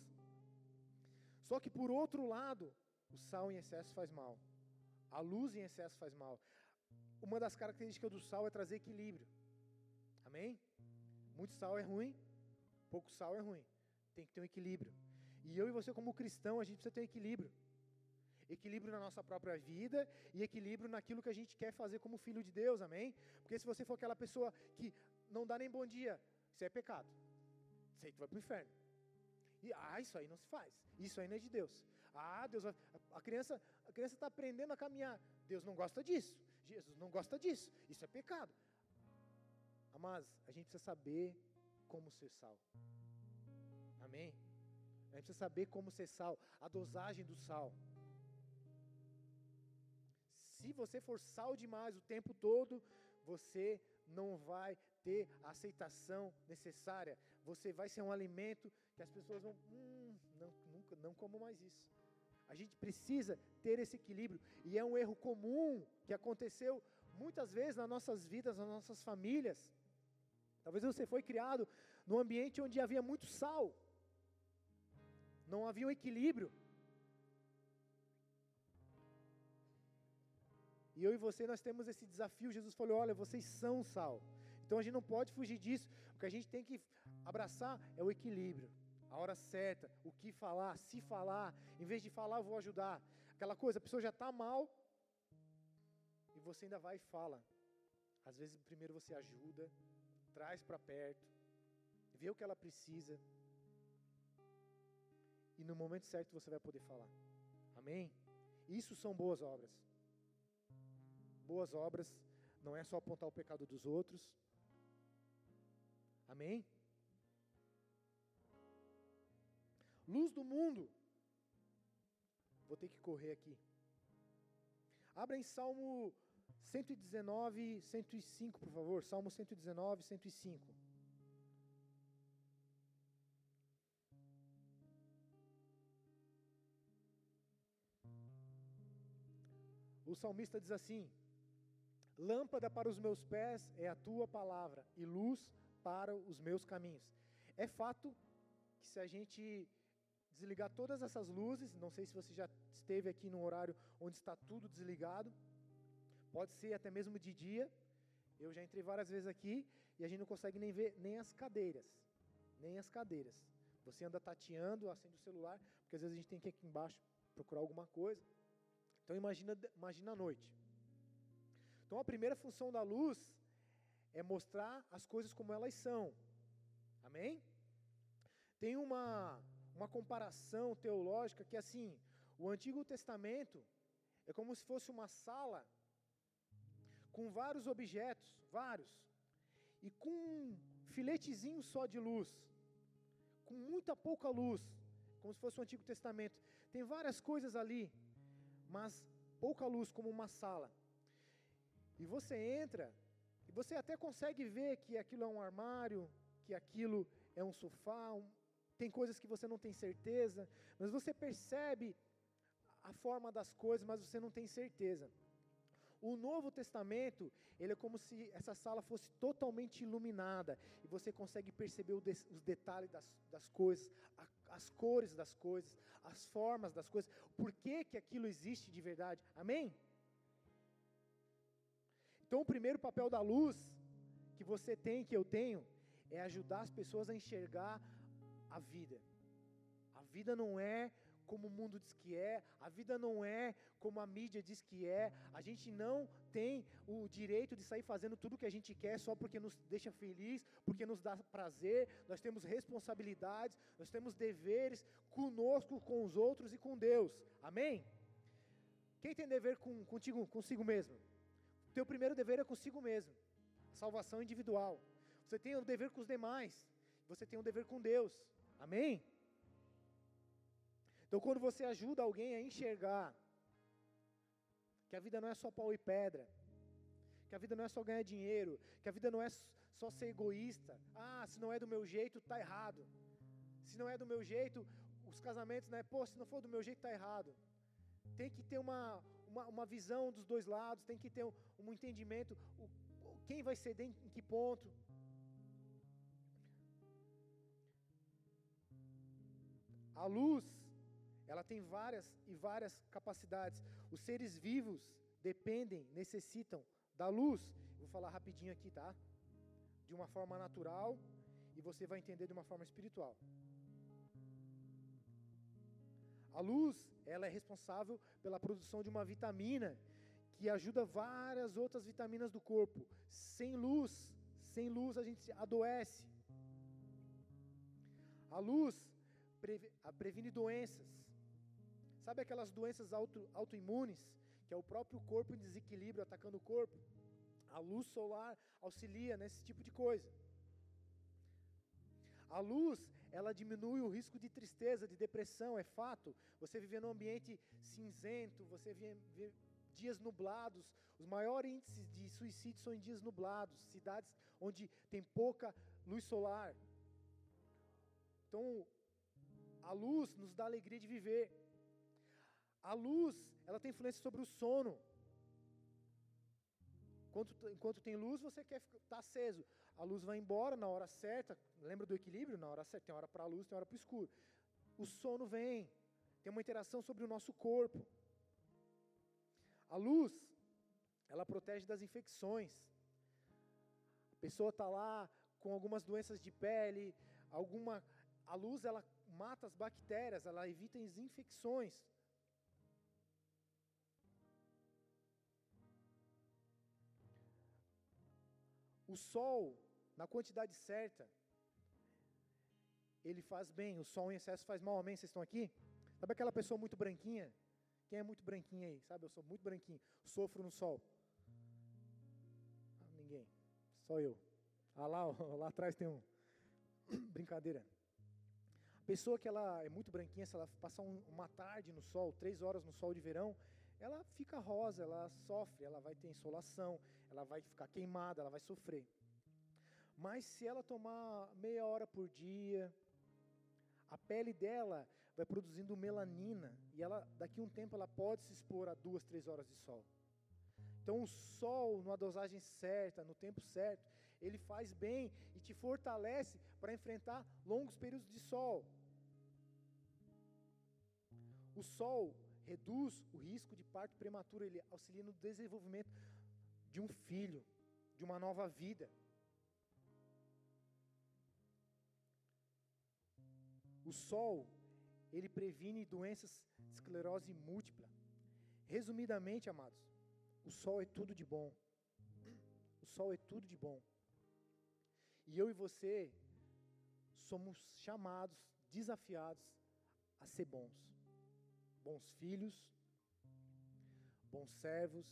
Só que por outro lado, o sal em excesso faz mal. A luz em excesso faz mal. Uma das características do sal é trazer equilíbrio. Amém? Muito sal é ruim, pouco sal é ruim. Tem que ter um equilíbrio. E eu e você, como cristão, a gente precisa ter equilíbrio equilíbrio na nossa própria vida e equilíbrio naquilo que a gente quer fazer como filho de Deus, amém? Porque se você for aquela pessoa que não dá nem bom dia, isso é pecado. Isso aí tu vai para o inferno. E ah, isso aí não se faz. Isso aí não é de Deus. Ah, Deus a criança, a criança está aprendendo a caminhar. Deus não gosta disso. Jesus não gosta disso. Isso é pecado. Mas a gente precisa saber como ser sal. Amém? A gente precisa saber como ser sal, a dosagem do sal. Se você for sal demais o tempo todo, você não vai ter a aceitação necessária. Você vai ser um alimento que as pessoas vão, hum, não, nunca, não como mais isso. A gente precisa ter esse equilíbrio e é um erro comum que aconteceu muitas vezes nas nossas vidas, nas nossas famílias. Talvez você foi criado num ambiente onde havia muito sal, não havia um equilíbrio. E eu e você, nós temos esse desafio. Jesus falou: olha, vocês são sal. Então a gente não pode fugir disso. O que a gente tem que abraçar é o equilíbrio. A hora certa, o que falar, se falar. Em vez de falar, eu vou ajudar. Aquela coisa, a pessoa já está mal. E você ainda vai e fala. Às vezes, primeiro você ajuda, traz para perto, vê o que ela precisa. E no momento certo você vai poder falar. Amém? Isso são boas obras boas obras não é só apontar o pecado dos outros. Amém? Luz do mundo. Vou ter que correr aqui. Abra em Salmo 119, 105, por favor. Salmo 119, 105. O salmista diz assim: Lâmpada para os meus pés é a tua palavra e luz para os meus caminhos. É fato que se a gente desligar todas essas luzes, não sei se você já esteve aqui num horário onde está tudo desligado, pode ser até mesmo de dia. Eu já entrei várias vezes aqui e a gente não consegue nem ver nem as cadeiras, nem as cadeiras. Você anda tateando, acende o celular, porque às vezes a gente tem que ir aqui embaixo procurar alguma coisa. Então imagina, imagina a noite. Então a primeira função da luz é mostrar as coisas como elas são. Amém? Tem uma, uma comparação teológica que assim, o Antigo Testamento é como se fosse uma sala com vários objetos, vários, e com um filetezinho só de luz, com muita pouca luz, como se fosse o Antigo Testamento. Tem várias coisas ali, mas pouca luz como uma sala. E você entra, e você até consegue ver que aquilo é um armário, que aquilo é um sofá, um, tem coisas que você não tem certeza, mas você percebe a forma das coisas, mas você não tem certeza. O Novo Testamento, ele é como se essa sala fosse totalmente iluminada e você consegue perceber os detalhes das, das coisas, a, as cores das coisas, as formas das coisas, por que, que aquilo existe de verdade. Amém? Então, o primeiro papel da luz que você tem, que eu tenho, é ajudar as pessoas a enxergar a vida. A vida não é como o mundo diz que é, a vida não é como a mídia diz que é, a gente não tem o direito de sair fazendo tudo o que a gente quer só porque nos deixa feliz, porque nos dá prazer, nós temos responsabilidades, nós temos deveres conosco, com os outros e com Deus, amém? Quem tem dever com, contigo, consigo mesmo? O teu primeiro dever é consigo mesmo, salvação individual. Você tem o dever com os demais, você tem o dever com Deus, amém? Então, quando você ajuda alguém a enxergar que a vida não é só pau e pedra, que a vida não é só ganhar dinheiro, que a vida não é só ser egoísta. Ah, se não é do meu jeito, tá errado. Se não é do meu jeito, os casamentos, né? Pô, se não for do meu jeito, tá errado. Tem que ter uma, uma, uma visão dos dois lados, tem que ter um, um entendimento, o, quem vai ceder em, em que ponto. A luz ela tem várias e várias capacidades. Os seres vivos dependem, necessitam da luz. Vou falar rapidinho aqui, tá? De uma forma natural e você vai entender de uma forma espiritual. A luz, ela é responsável pela produção de uma vitamina que ajuda várias outras vitaminas do corpo. Sem luz, sem luz a gente adoece. A luz previne doenças. Sabe aquelas doenças auto, autoimunes, que é o próprio corpo em desequilíbrio atacando o corpo? A luz solar auxilia nesse tipo de coisa. A luz, ela diminui o risco de tristeza, de depressão, é fato. Você viver num ambiente cinzento, você viver dias nublados. Os maiores índices de suicídio são em dias nublados, cidades onde tem pouca luz solar. Então, a luz nos dá alegria de viver. A luz, ela tem influência sobre o sono. Enquanto, enquanto tem luz, você quer estar tá aceso. A luz vai embora na hora certa. Lembra do equilíbrio? Na hora certa. Tem hora para a luz, tem hora para o escuro. O sono vem. Tem uma interação sobre o nosso corpo. A luz, ela protege das infecções. A pessoa está lá com algumas doenças de pele, alguma. A luz ela mata as bactérias, ela evita as infecções. O sol, na quantidade certa, ele faz bem. O sol em excesso faz mal. Amém? Vocês estão aqui? Sabe aquela pessoa muito branquinha? Quem é muito branquinha aí? Sabe, eu sou muito branquinho. Sofro no sol. Ah, ninguém. Só eu. Ah, lá, lá atrás tem um. Brincadeira. A pessoa que ela é muito branquinha, se ela passar um, uma tarde no sol, três horas no sol de verão, ela fica rosa, ela sofre, ela vai ter insolação, ela vai ficar queimada, ela vai sofrer. Mas se ela tomar meia hora por dia, a pele dela vai produzindo melanina e ela daqui a um tempo ela pode se expor a duas, três horas de sol. Então o sol, numa dosagem certa, no tempo certo, ele faz bem e te fortalece para enfrentar longos períodos de sol. O sol reduz o risco de parto prematuro, ele auxilia no desenvolvimento de um filho, de uma nova vida. O sol, ele previne doenças de esclerose múltipla. Resumidamente, amados, o sol é tudo de bom. O sol é tudo de bom. E eu e você somos chamados, desafiados a ser bons bons filhos, bons servos,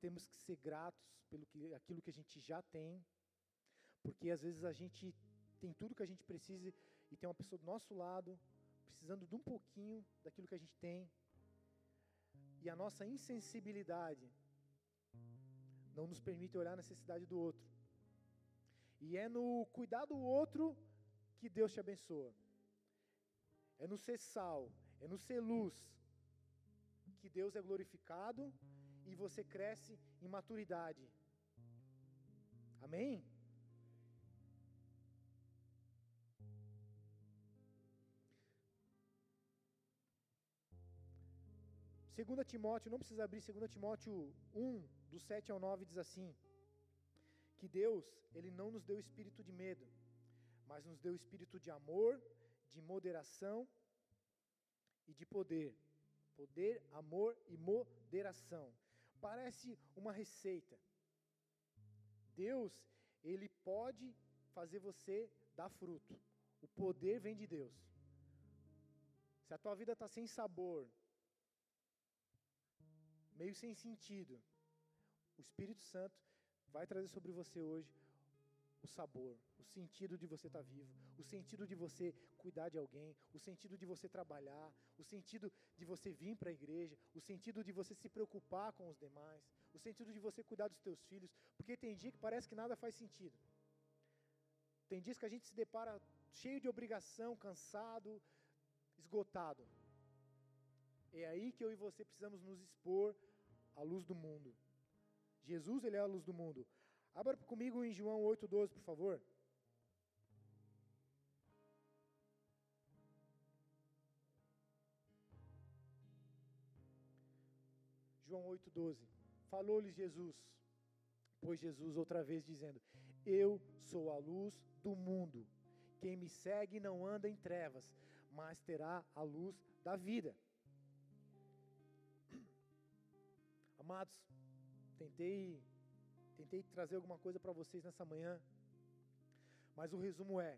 temos que ser gratos pelo que, aquilo que a gente já tem, porque às vezes a gente tem tudo que a gente precisa e tem uma pessoa do nosso lado precisando de um pouquinho daquilo que a gente tem, e a nossa insensibilidade não nos permite olhar a necessidade do outro. E é no cuidar do outro que Deus te abençoa. é no ser sal, é no ser luz, que Deus é glorificado e você cresce em maturidade. Amém? Segunda Timóteo, não precisa abrir, 2 Timóteo 1, do 7 ao 9, diz assim, que Deus, Ele não nos deu espírito de medo, mas nos deu espírito de amor, de moderação e de poder. Poder, amor e moderação. Parece uma receita. Deus, Ele pode fazer você dar fruto. O poder vem de Deus. Se a tua vida está sem sabor, meio sem sentido, o Espírito Santo vai trazer sobre você hoje o sabor, o sentido de você estar tá vivo, o sentido de você cuidar de alguém, o sentido de você trabalhar, o sentido de você vir para a igreja, o sentido de você se preocupar com os demais, o sentido de você cuidar dos teus filhos, porque tem dia que parece que nada faz sentido. Tem dias que a gente se depara cheio de obrigação, cansado, esgotado. É aí que eu e você precisamos nos expor à luz do mundo. Jesus, ele é a luz do mundo. Abra comigo em João 8,12, por favor. João 8,12. Falou-lhes Jesus, pois Jesus outra vez dizendo: Eu sou a luz do mundo. Quem me segue não anda em trevas, mas terá a luz da vida. Amados, Tentei, tentei trazer alguma coisa para vocês nessa manhã, mas o resumo é: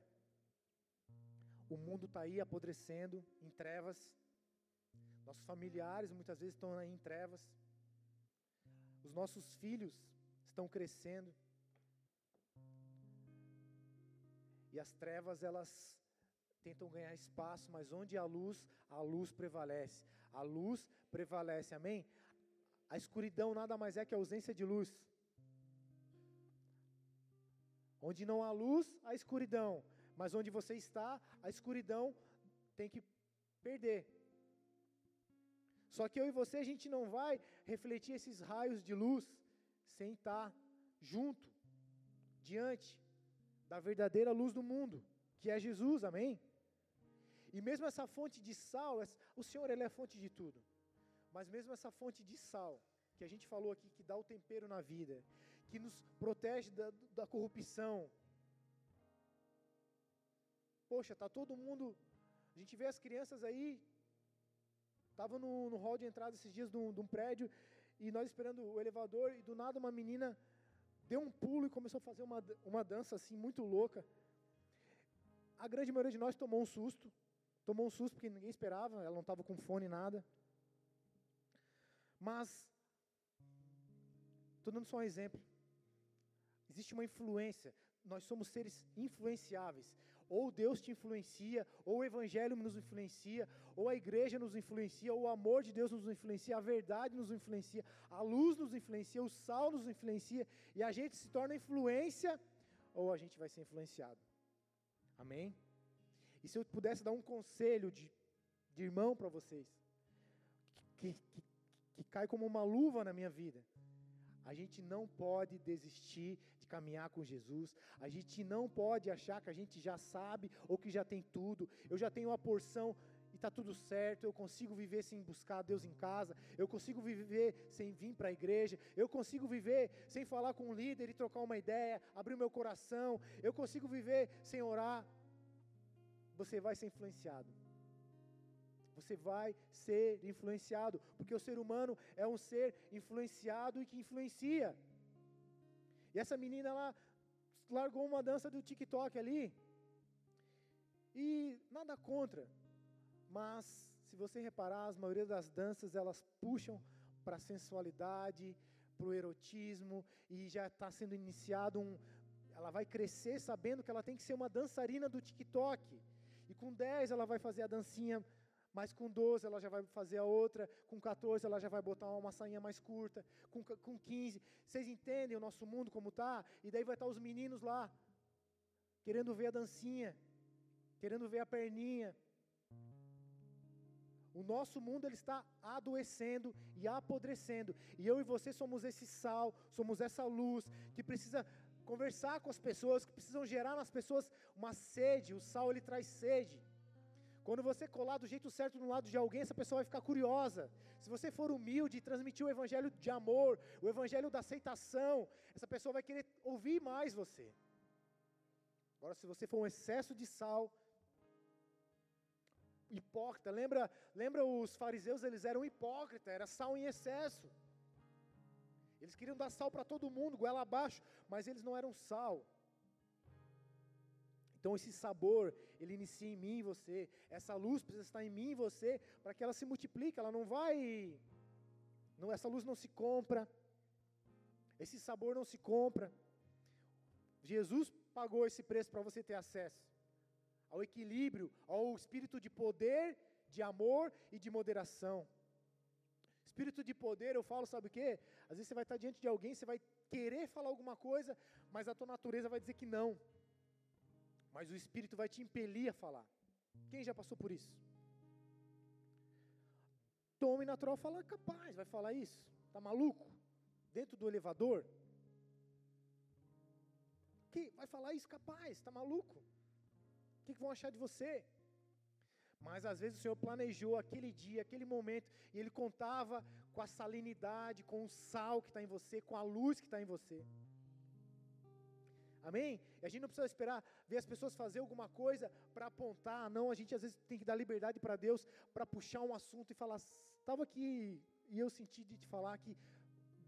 o mundo está aí apodrecendo em trevas, nossos familiares muitas vezes estão aí em trevas, os nossos filhos estão crescendo, e as trevas elas tentam ganhar espaço, mas onde há luz, a luz prevalece. A luz prevalece, amém? A escuridão nada mais é que a ausência de luz. Onde não há luz, há escuridão. Mas onde você está, a escuridão tem que perder. Só que eu e você, a gente não vai refletir esses raios de luz sem estar junto, diante da verdadeira luz do mundo, que é Jesus, amém? E mesmo essa fonte de sal, o Senhor ele é fonte de tudo. Mas mesmo essa fonte de sal, que a gente falou aqui, que dá o tempero na vida, que nos protege da, da corrupção. Poxa, tá todo mundo. A gente vê as crianças aí. Estava no, no hall de entrada esses dias de um, de um prédio e nós esperando o elevador e do nada uma menina deu um pulo e começou a fazer uma, uma dança assim muito louca. A grande maioria de nós tomou um susto, tomou um susto porque ninguém esperava, ela não estava com fone nada. Mas, estou dando só um exemplo. Existe uma influência, nós somos seres influenciáveis. Ou Deus te influencia, ou o Evangelho nos influencia, ou a igreja nos influencia, ou o amor de Deus nos influencia, a verdade nos influencia, a luz nos influencia, o sal nos influencia, e a gente se torna influência, ou a gente vai ser influenciado. Amém? E se eu pudesse dar um conselho de, de irmão para vocês, que, que, que cai como uma luva na minha vida. A gente não pode desistir de caminhar com Jesus. A gente não pode achar que a gente já sabe ou que já tem tudo. Eu já tenho uma porção e está tudo certo. Eu consigo viver sem buscar Deus em casa. Eu consigo viver sem vir para a igreja. Eu consigo viver sem falar com um líder e trocar uma ideia, abrir meu coração. Eu consigo viver sem orar. Você vai ser influenciado. Você vai ser influenciado, porque o ser humano é um ser influenciado e que influencia. E essa menina ela largou uma dança do TikTok ali. E nada contra. Mas se você reparar, as maioria das danças elas puxam para a sensualidade, para o erotismo e já está sendo iniciado um, ela vai crescer sabendo que ela tem que ser uma dançarina do TikTok. E com 10 ela vai fazer a dancinha mas com 12 ela já vai fazer a outra, com 14 ela já vai botar uma sainha mais curta, com, com 15. Vocês entendem o nosso mundo como está? E daí vai estar os meninos lá, querendo ver a dancinha, querendo ver a perninha. O nosso mundo ele está adoecendo e apodrecendo. E eu e você somos esse sal, somos essa luz que precisa conversar com as pessoas, que precisam gerar nas pessoas uma sede. O sal ele traz sede. Quando você colar do jeito certo no lado de alguém, essa pessoa vai ficar curiosa. Se você for humilde e transmitir o evangelho de amor, o evangelho da aceitação, essa pessoa vai querer ouvir mais você. Agora, se você for um excesso de sal, hipócrita, lembra, lembra os fariseus, eles eram hipócritas, era sal em excesso. Eles queriam dar sal para todo mundo, goela abaixo, mas eles não eram sal. Então esse sabor, ele inicia em mim e você. Essa luz precisa estar em mim e você para que ela se multiplique. Ela não vai. Não, essa luz não se compra. Esse sabor não se compra. Jesus pagou esse preço para você ter acesso ao equilíbrio, ao espírito de poder, de amor e de moderação. Espírito de poder, eu falo, sabe o quê? Às vezes você vai estar diante de alguém, você vai querer falar alguma coisa, mas a tua natureza vai dizer que não mas o Espírito vai te impelir a falar. Quem já passou por isso? Tome natural fala, capaz, vai falar isso? Tá maluco? Dentro do elevador? Que vai falar isso capaz? Tá maluco? O que, que vão achar de você? Mas às vezes o Senhor planejou aquele dia, aquele momento, e Ele contava com a salinidade, com o sal que está em você, com a luz que está em você. Amém? E a gente não precisa esperar ver as pessoas fazer alguma coisa para apontar, não, a gente às vezes tem que dar liberdade para Deus para puxar um assunto e falar, estava aqui e eu senti de te falar que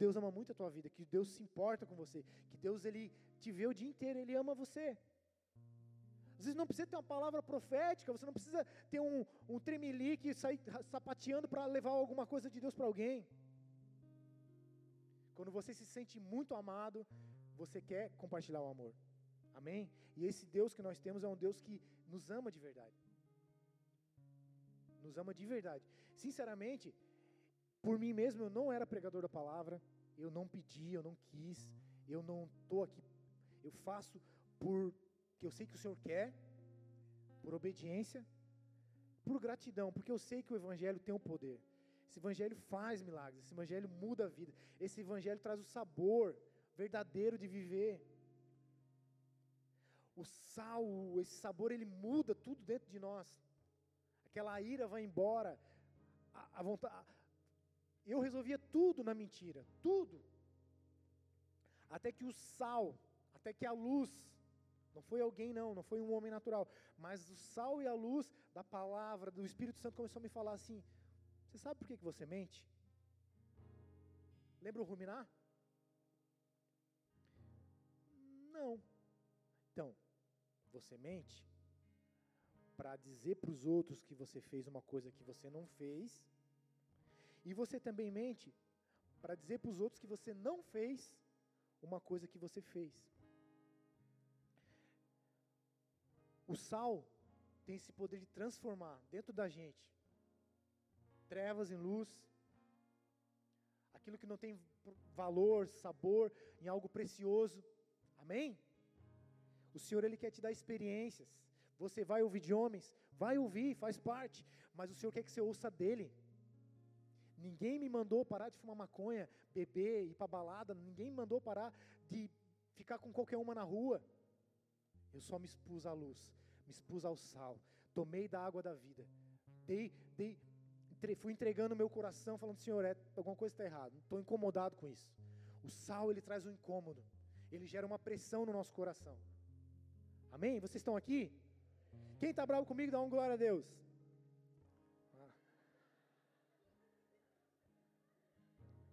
Deus ama muito a tua vida, que Deus se importa com você, que Deus ele te vê o dia inteiro, ele ama você. Às vezes não precisa ter uma palavra profética, você não precisa ter um, um tremelique e sair sapateando para levar alguma coisa de Deus para alguém. Quando você se sente muito amado, você quer compartilhar o amor. Amém? E esse Deus que nós temos é um Deus que nos ama de verdade. Nos ama de verdade. Sinceramente, por mim mesmo eu não era pregador da palavra, eu não pedi, eu não quis, eu não estou aqui. Eu faço porque eu sei que o Senhor quer, por obediência, por gratidão, porque eu sei que o Evangelho tem um poder. Esse Evangelho faz milagres, esse Evangelho muda a vida, esse Evangelho traz o sabor verdadeiro de viver. O sal, esse sabor, ele muda tudo dentro de nós. Aquela ira vai embora. A, a vontade, eu resolvia tudo na mentira, tudo. Até que o sal, até que a luz, não foi alguém não, não foi um homem natural, mas o sal e a luz da palavra, do Espírito Santo começou a me falar assim: Você sabe por que, que você mente? Lembra o ruminar? Não. Então, você mente para dizer para os outros que você fez uma coisa que você não fez, e você também mente para dizer para os outros que você não fez uma coisa que você fez. O sal tem esse poder de transformar dentro da gente trevas em luz, aquilo que não tem valor, sabor, em algo precioso. Amém? O Senhor ele quer te dar experiências. Você vai ouvir de homens, vai ouvir, faz parte, mas o Senhor quer que você ouça dele. Ninguém me mandou parar de fumar maconha, beber, ir para balada, ninguém me mandou parar de ficar com qualquer uma na rua. Eu só me expus à luz, me expus ao sal, tomei da água da vida. Dei, dei, entre, fui entregando meu coração, falando, Senhor, é, alguma coisa está errada, estou incomodado com isso. O sal, ele traz um incômodo ele gera uma pressão no nosso coração. Amém? Vocês estão aqui? Quem está bravo comigo, dá um glória a Deus. Ah.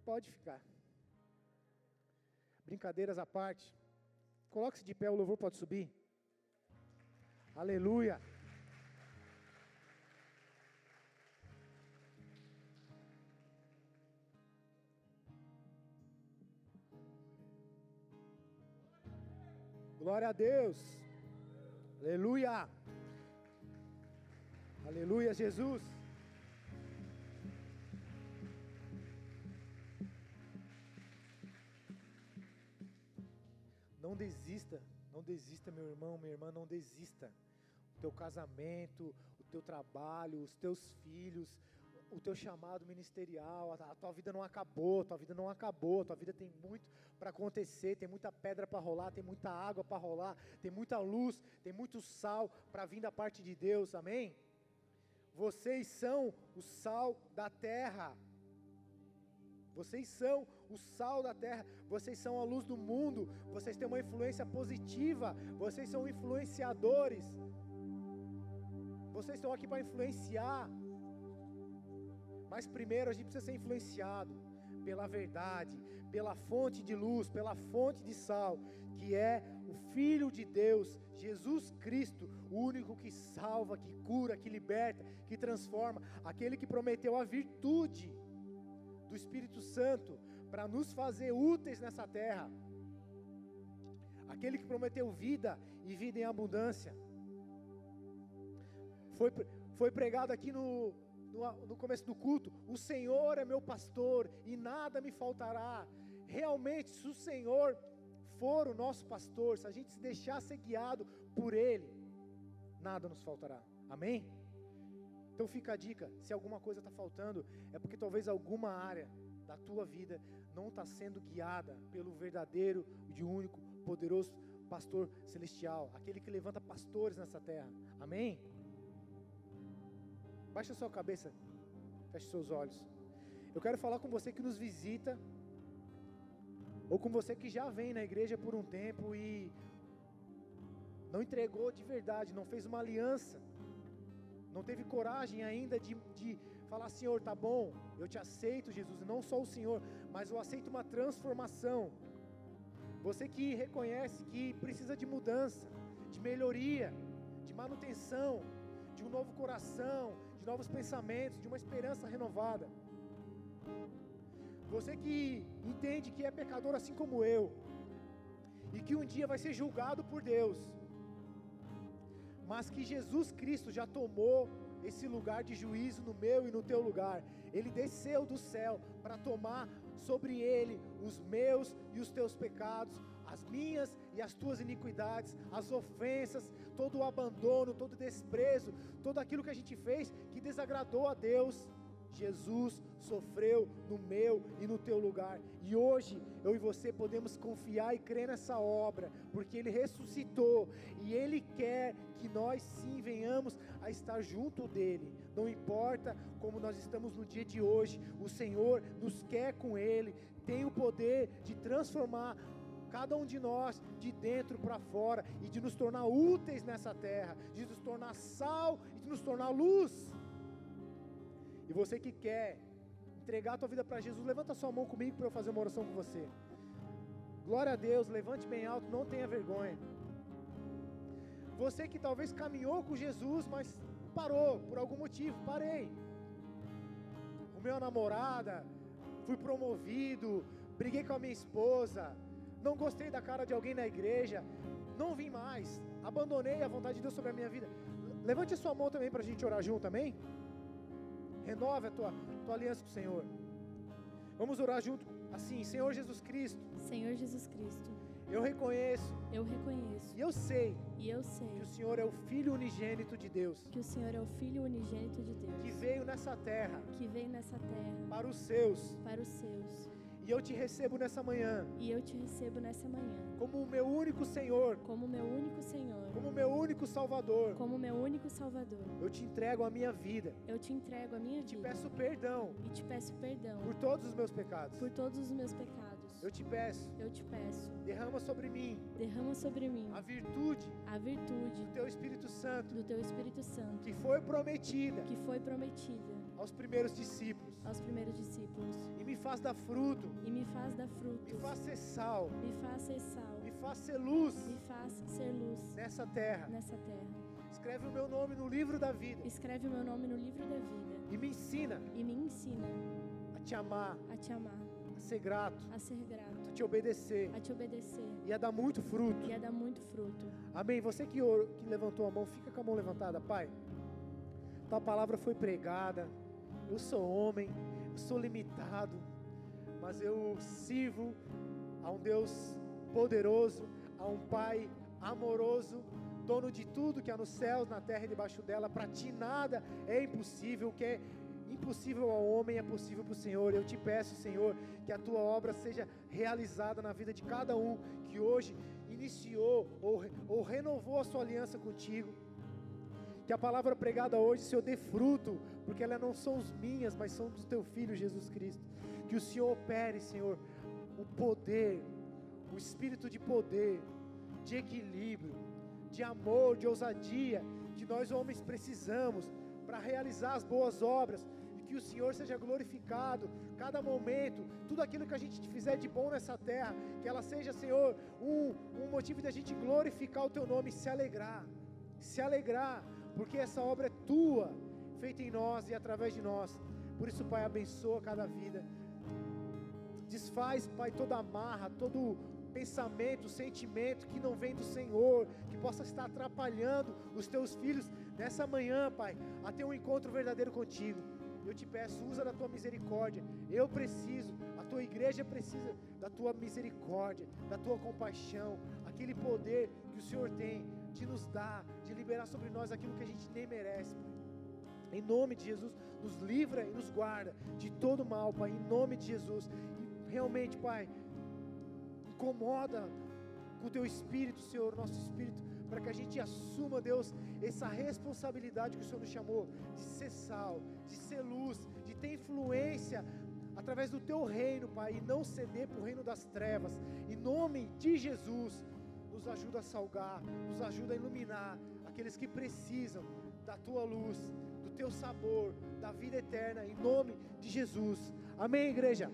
Pode ficar. Brincadeiras à parte. Coloque-se de pé, o louvor pode subir. Aleluia. Glória a Deus. Aleluia. Aleluia, Jesus. Não desista, não desista, meu irmão, minha irmã, não desista. O teu casamento, o teu trabalho, os teus filhos, o teu chamado ministerial, a, tua vida não acabou, tua vida não acabou, a tua vida tem muito para acontecer, tem muita pedra para rolar, tem muita água para rolar, tem muita luz, tem muito sal para vir da parte de Deus, amém? Vocês são o sal da terra. Vocês são o sal da terra, vocês são a luz do mundo, vocês têm uma influência positiva, vocês são influenciadores. Vocês estão aqui para influenciar. Mas primeiro a gente precisa ser influenciado pela verdade, pela fonte de luz, pela fonte de sal, que é o Filho de Deus, Jesus Cristo, o único que salva, que cura, que liberta, que transforma, aquele que prometeu a virtude do Espírito Santo para nos fazer úteis nessa terra, aquele que prometeu vida e vida em abundância. Foi, foi pregado aqui no, no, no começo do culto: o Senhor é meu pastor e nada me faltará. Realmente, se o Senhor for o nosso pastor, se a gente se deixar ser guiado por Ele, nada nos faltará. Amém? Então fica a dica: se alguma coisa está faltando, é porque talvez alguma área da tua vida não está sendo guiada pelo verdadeiro, de único, poderoso pastor celestial, aquele que levanta pastores nessa terra. Amém? Baixa sua cabeça, feche seus olhos. Eu quero falar com você que nos visita, ou com você que já vem na igreja por um tempo e não entregou de verdade, não fez uma aliança, não teve coragem ainda de, de falar: Senhor, tá bom, eu te aceito, Jesus, não só o Senhor, mas eu aceito uma transformação. Você que reconhece que precisa de mudança, de melhoria, de manutenção, de um novo coração, de novos pensamentos, de uma esperança renovada. Você que entende que é pecador assim como eu, e que um dia vai ser julgado por Deus, mas que Jesus Cristo já tomou esse lugar de juízo no meu e no teu lugar. Ele desceu do céu para tomar sobre ele os meus e os teus pecados, as minhas e as tuas iniquidades, as ofensas, todo o abandono, todo o desprezo, tudo aquilo que a gente fez que desagradou a Deus. Jesus sofreu no meu e no teu lugar. E hoje eu e você podemos confiar e crer nessa obra, porque Ele ressuscitou e Ele quer que nós sim venhamos a estar junto dEle. Não importa como nós estamos no dia de hoje, o Senhor nos quer com Ele, tem o poder de transformar cada um de nós de dentro para fora e de nos tornar úteis nessa terra, de nos tornar sal e de nos tornar luz. E você que quer entregar a tua vida para Jesus, levanta sua mão comigo para eu fazer uma oração com você. Glória a Deus, levante bem alto, não tenha vergonha. Você que talvez caminhou com Jesus, mas parou por algum motivo, parei. O meu namorada, fui promovido, briguei com a minha esposa, não gostei da cara de alguém na igreja, não vim mais, abandonei a vontade de Deus sobre a minha vida. Levante sua mão também para a gente orar junto, amém? Renove a tua, tua aliança com o Senhor. Vamos orar junto assim, Senhor Jesus Cristo. Senhor Jesus Cristo. Eu reconheço. Eu reconheço. E eu sei. E eu sei. Que o Senhor é o filho unigênito de Deus. Que o Senhor é o filho unigênito de Deus. Que veio nessa terra. Que veio nessa terra. Para os seus. Para os seus e eu te recebo nessa manhã. E eu te recebo nessa manhã. Como o meu único Senhor. Como o meu único Senhor. Como o meu único Salvador. Como o meu único Salvador. Eu te entrego a minha vida. Eu te entrego a minha e vida. Te peço perdão. E te peço perdão. Por todos os meus pecados. Por todos os meus pecados. Eu te peço. Eu te peço. Derrama sobre mim. Derrama sobre mim. A virtude. A virtude. Do teu Espírito Santo. Do teu Espírito Santo. Que foi prometida. Que foi prometida aos primeiros discípulos. Aos primeiros discípulos. E me faz dar fruto. E me faz dar fruto. Me faz ser sal. Me faz ser sal. Me faz ser luz. Me faz ser luz. Nessa terra. Nessa terra. Escreve o meu nome no livro da vida. Escreve o meu nome no livro da vida. E me ensina. E me ensina. A te amar. A te amar. A ser grato. A ser grato. A te obedecer. A te obedecer. E a dar muito fruto. E a dar muito fruto. Amém. Você que, que levantou a mão, fica com a mão levantada, Pai. Tua palavra foi pregada eu sou homem, eu sou limitado, mas eu sirvo a um Deus poderoso, a um Pai amoroso, dono de tudo que há nos céus, na terra e debaixo dela. Para ti nada é impossível, o que é impossível ao homem é possível para o Senhor. Eu te peço, Senhor, que a tua obra seja realizada na vida de cada um que hoje iniciou ou, ou renovou a sua aliança contigo. Que a palavra pregada hoje, Senhor, dê fruto, porque elas não são minhas, mas são do teu filho Jesus Cristo. Que o Senhor opere, Senhor, o poder, o espírito de poder, de equilíbrio, de amor, de ousadia, que nós homens precisamos para realizar as boas obras e que o Senhor seja glorificado cada momento, tudo aquilo que a gente fizer de bom nessa terra, que ela seja, Senhor, um, um motivo de a gente glorificar o Teu nome se alegrar, se alegrar, porque essa obra é Tua, feita em nós e através de nós. Por isso, Pai, abençoa cada vida. Desfaz, Pai, toda amarra, todo pensamento, sentimento que não vem do Senhor, que possa estar atrapalhando os teus filhos nessa manhã, Pai, a ter um encontro verdadeiro contigo. Eu te peço, usa da tua misericórdia. Eu preciso, a tua igreja precisa da tua misericórdia, da tua compaixão, aquele poder que o Senhor tem de nos dar, de liberar sobre nós aquilo que a gente nem merece, Pai. Em nome de Jesus, nos livra e nos guarda de todo mal, Pai, em nome de Jesus. E realmente, Pai, incomoda com o teu espírito, Senhor, nosso espírito, para que a gente assuma, Deus, essa responsabilidade que o Senhor nos chamou de ser sal, de ser luz, de ter influência através do teu reino, Pai, e não ceder para o reino das trevas. Em nome de Jesus, nos ajuda a salgar, nos ajuda a iluminar aqueles que precisam da tua luz, do teu sabor, da vida eterna, em nome de Jesus. Amém, igreja?